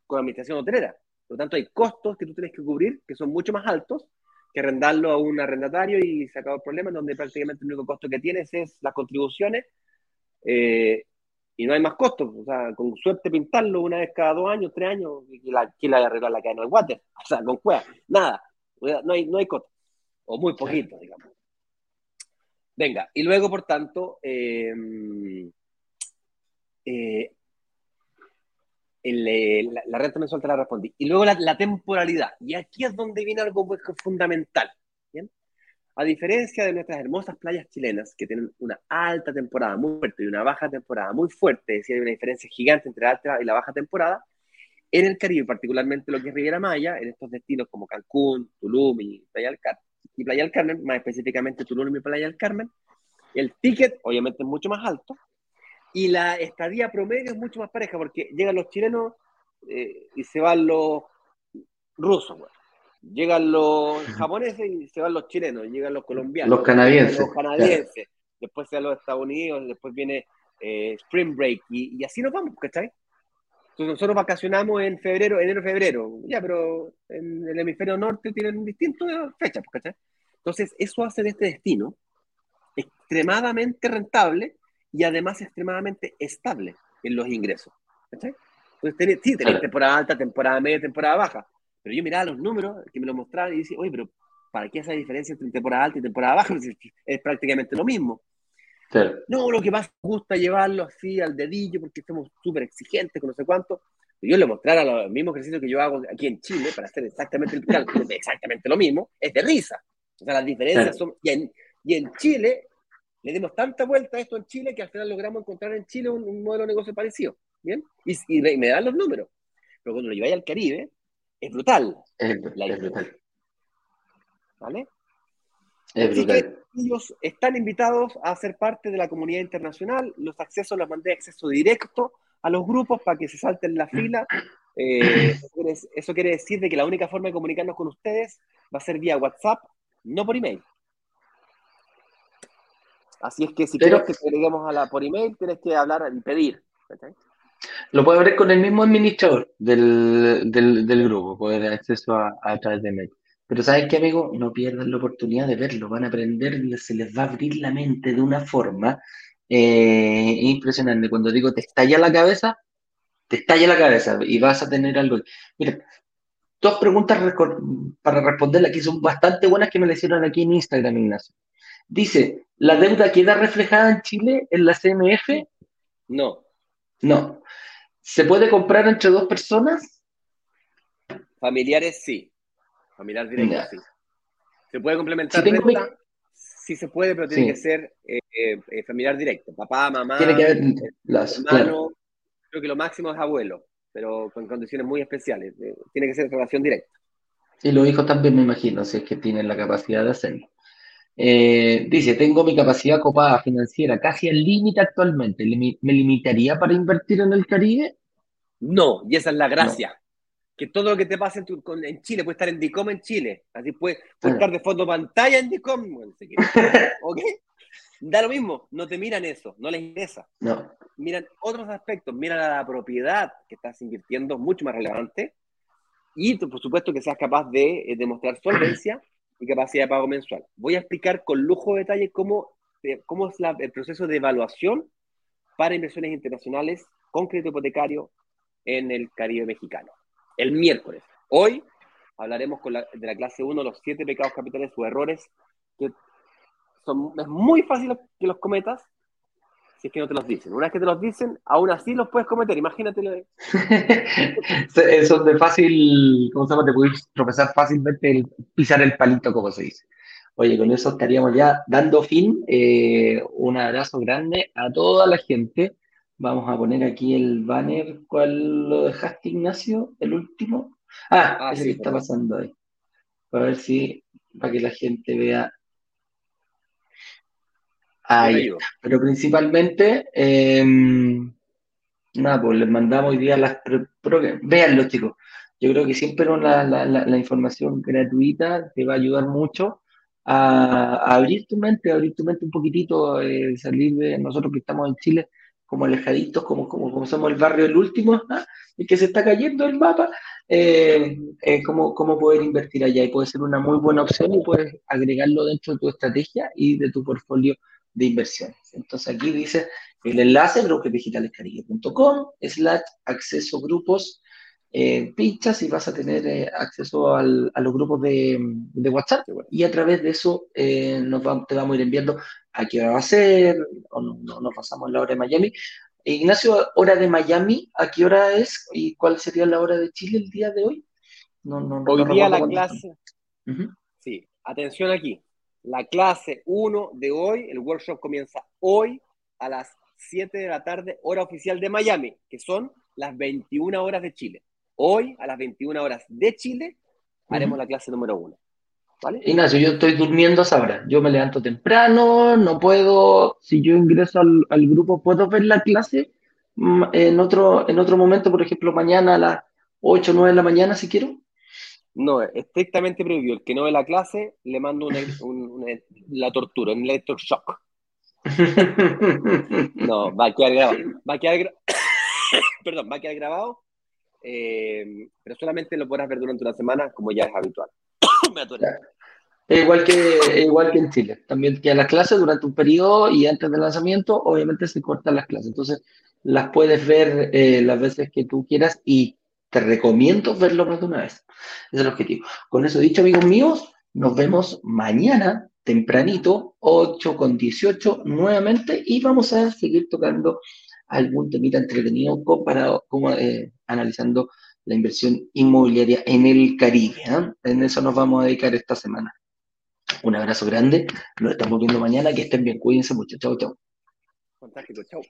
con administración hotelera. Por lo tanto, hay costos que tú tienes que cubrir que son mucho más altos que arrendarlo a un arrendatario y se acaba el problema, donde prácticamente el único costo que tienes es las contribuciones eh, y no hay más costos. O sea, con suerte pintarlo una vez cada dos años, tres años, y la, ¿quién la arreglar la cadena del water? O sea, con cueva, nada, no hay, no hay costo, o muy poquito, digamos. Venga, y luego, por tanto, eh, eh, la, renta mensual te la respondí. Y luego la, temporalidad. Y aquí es donde viene algo fundamental. ¿bien? A diferencia de nuestras hermosas playas chilenas, que tienen una alta temporada muy fuerte y una baja temporada muy fuerte, es decir, hay una diferencia gigante entre la alta y la baja temporada, en el Caribe, particularmente lo que es Riviera Maya, en estos destinos como Cancún, Tulum y Playa del Carmen, y Playa del Carmen, más específicamente Tulum y Playa del Carmen, el ticket obviamente es mucho más alto, y la estadía promedio es mucho más pareja porque llegan los chilenos eh, y se van los rusos, llegan los japoneses y se van los chilenos, llegan los colombianos, los canadienses, los canadienses, después se van los Estados Unidos, después viene eh, Spring Break y, así nos vamos, ¿cachai? Entonces nosotros vacacionamos en febrero, enero, febrero, ya, pero en el hemisferio norte tienen distintas fechas, ¿cachai? Entonces eso hace de este destino extremadamente rentable y además extremadamente estable en los ingresos. Entonces, sí, tenés temporada alta, temporada media, temporada baja, pero yo miraba los números que me lo mostraban y decía, oye, pero ¿para qué esa diferencia entre temporada alta y temporada baja? Es, prácticamente lo mismo. No, lo que más gusta llevarlo así al dedillo porque somos súper exigentes con no sé cuánto. Yo le mostrara los mismos ejercicios que yo hago aquí en Chile para hacer exactamente el cálculo exactamente lo mismo, es de risa. O sea, las diferencias son... Y en, y en Chile le dimos tanta vuelta a esto en Chile que al final logramos encontrar en Chile un, modelo de negocio parecido. ¿Bien? Y, me, dan los números. Pero cuando lo lleváis al Caribe, es brutal. Es, brutal. ¿Vale? Es Así que ellos están invitados a ser parte de la comunidad internacional. Los accesos los mandé acceso directo a los grupos para que se salten la fila. Eh, eso quiere decir de que la única forma de comunicarnos con ustedes va a ser vía WhatsApp, no por email. Así es que si quieres que te agreguemos a la, por email, tienes que hablar y pedir. Lo puedes ver con el mismo administrador del, del, grupo, puede tener acceso a, a, través de mail. Pero ¿sabes qué, amigo? No pierdan la oportunidad de verlo, van a aprender, se les va a abrir la mente de una forma eh, impresionante. Cuando digo te estalla la cabeza, te estalla la cabeza y vas a tener algo. Mira, dos preguntas para responderla aquí son bastante buenas que me le hicieron aquí en Instagram, Ignacio. Dice, ¿la deuda queda reflejada en Chile en la CMF? No. No. ¿Se puede comprar entre dos personas? Familiares sí. Familiar directo sí. ¿Se puede complementar si Sí se puede, pero tiene que ser eh, eh, familiar directo. Papá, mamá, tiene que haber las, hermano. Creo que lo máximo es abuelo, pero con condiciones muy especiales. Eh, tiene que ser relación directa. Y los hijos también me imagino, si es que tienen la capacidad de hacerlo. Eh, dice, tengo mi capacidad copada financiera casi al límite actualmente. ¿Me limitaría para invertir en el Caribe? No, y esa es la gracia. Que todo lo que te pase en, Chile puede estar en DICOM en Chile. Así puede, puede estar de fondo pantalla en DICOM. ¿Ok? Da lo mismo, no te miran eso, no les interesa. No. Miran otros aspectos, miran a la propiedad que estás invirtiendo, mucho más relevante, y por supuesto que seas capaz de eh, demostrar solvencia y capacidad de pago mensual. Voy a explicar con lujo de detalle cómo, eh, cómo es el proceso de evaluación para inversiones internacionales con crédito hipotecario en el Caribe mexicano. El miércoles. Hoy hablaremos de la clase 1, los siete pecados capitales o errores que son, es muy fácil que los cometas si es que no te los dicen. Una vez que te los dicen, aún así los puedes cometer, imagínatelo. Son de fácil, ¿cómo se llama? Te puedes tropezar fácilmente, el, pisar el palito, como se dice. Oye, con eso estaríamos ya dando fin. Eh, un abrazo grande a toda la gente. Vamos a poner aquí el banner. ¿Cuál lo dejaste, Ignacio? ¿El último? Ah, ah ese que está pasando ahí. Para ver si, para que la gente vea Ahí. Pero principalmente, eh, nada, pues les mandamos hoy día las. Véanlo, chicos. Yo creo que siempre la, la, la, información gratuita te va a ayudar mucho a, abrir tu mente, a abrir tu mente un poquitito, eh, salir de nosotros que estamos en Chile como alejaditos, como, como, como somos el barrio el último, ¿ah? y que se está cayendo el mapa, eh, eh, cómo, cómo, poder invertir allá. Y puede ser una muy buena opción y puedes agregarlo dentro de tu estrategia y de tu portfolio de inversiones. Entonces aquí dice el enlace brokerdigitalescaribe.com slash acceso grupos, eh, pinchas y vas a tener eh, acceso al, a los grupos de, de, WhatsApp y a través de eso eh, nos te vamos a ir enviando a qué hora va a ser, o no, no, no, pasamos la hora de Miami. Ignacio, hora de Miami, ¿a qué hora es y cuál sería la hora de Chile el día de hoy? No, no, hoy día la clase. Sí, atención aquí. La clase 1 de hoy, el workshop comienza hoy a las 7 de la tarde, hora oficial de Miami, que son las 21 horas de Chile. Hoy, a las 21 horas de Chile, haremos la clase número 1. ¿Vale? Ignacio, yo estoy durmiendo a esa hora. Yo me levanto temprano, no puedo, si yo ingreso al, al grupo, ¿puedo ver la clase mm, en otro, en otro momento? Por ejemplo, mañana a las 8 o 9 de la mañana, si quiero. No, estrictamente prohibido. El que no ve la clase, le mando una, la tortura, un electroshock. no, va a quedar grabado. Va a quedar, Perdón, va a quedar grabado, eh, pero solamente lo podrás ver durante una semana, como ya es habitual. Me igual que, igual que en Chile. También queda las clases durante un periodo y antes del lanzamiento, obviamente se cortan las clases. Entonces, las puedes ver eh, las veces que tú quieras y te recomiendo verlo más de una vez. Es el objetivo. Con eso dicho, amigos míos, nos vemos mañana tempranito, 8 con 18 nuevamente, y vamos a seguir tocando algún temita entretenido comparado, como eh, analizando la inversión inmobiliaria en el Caribe. ¿eh? En eso nos vamos a dedicar esta semana. Un abrazo grande, nos estamos viendo mañana, que estén bien, cuídense mucho, chao, chao. Fantástico, chao.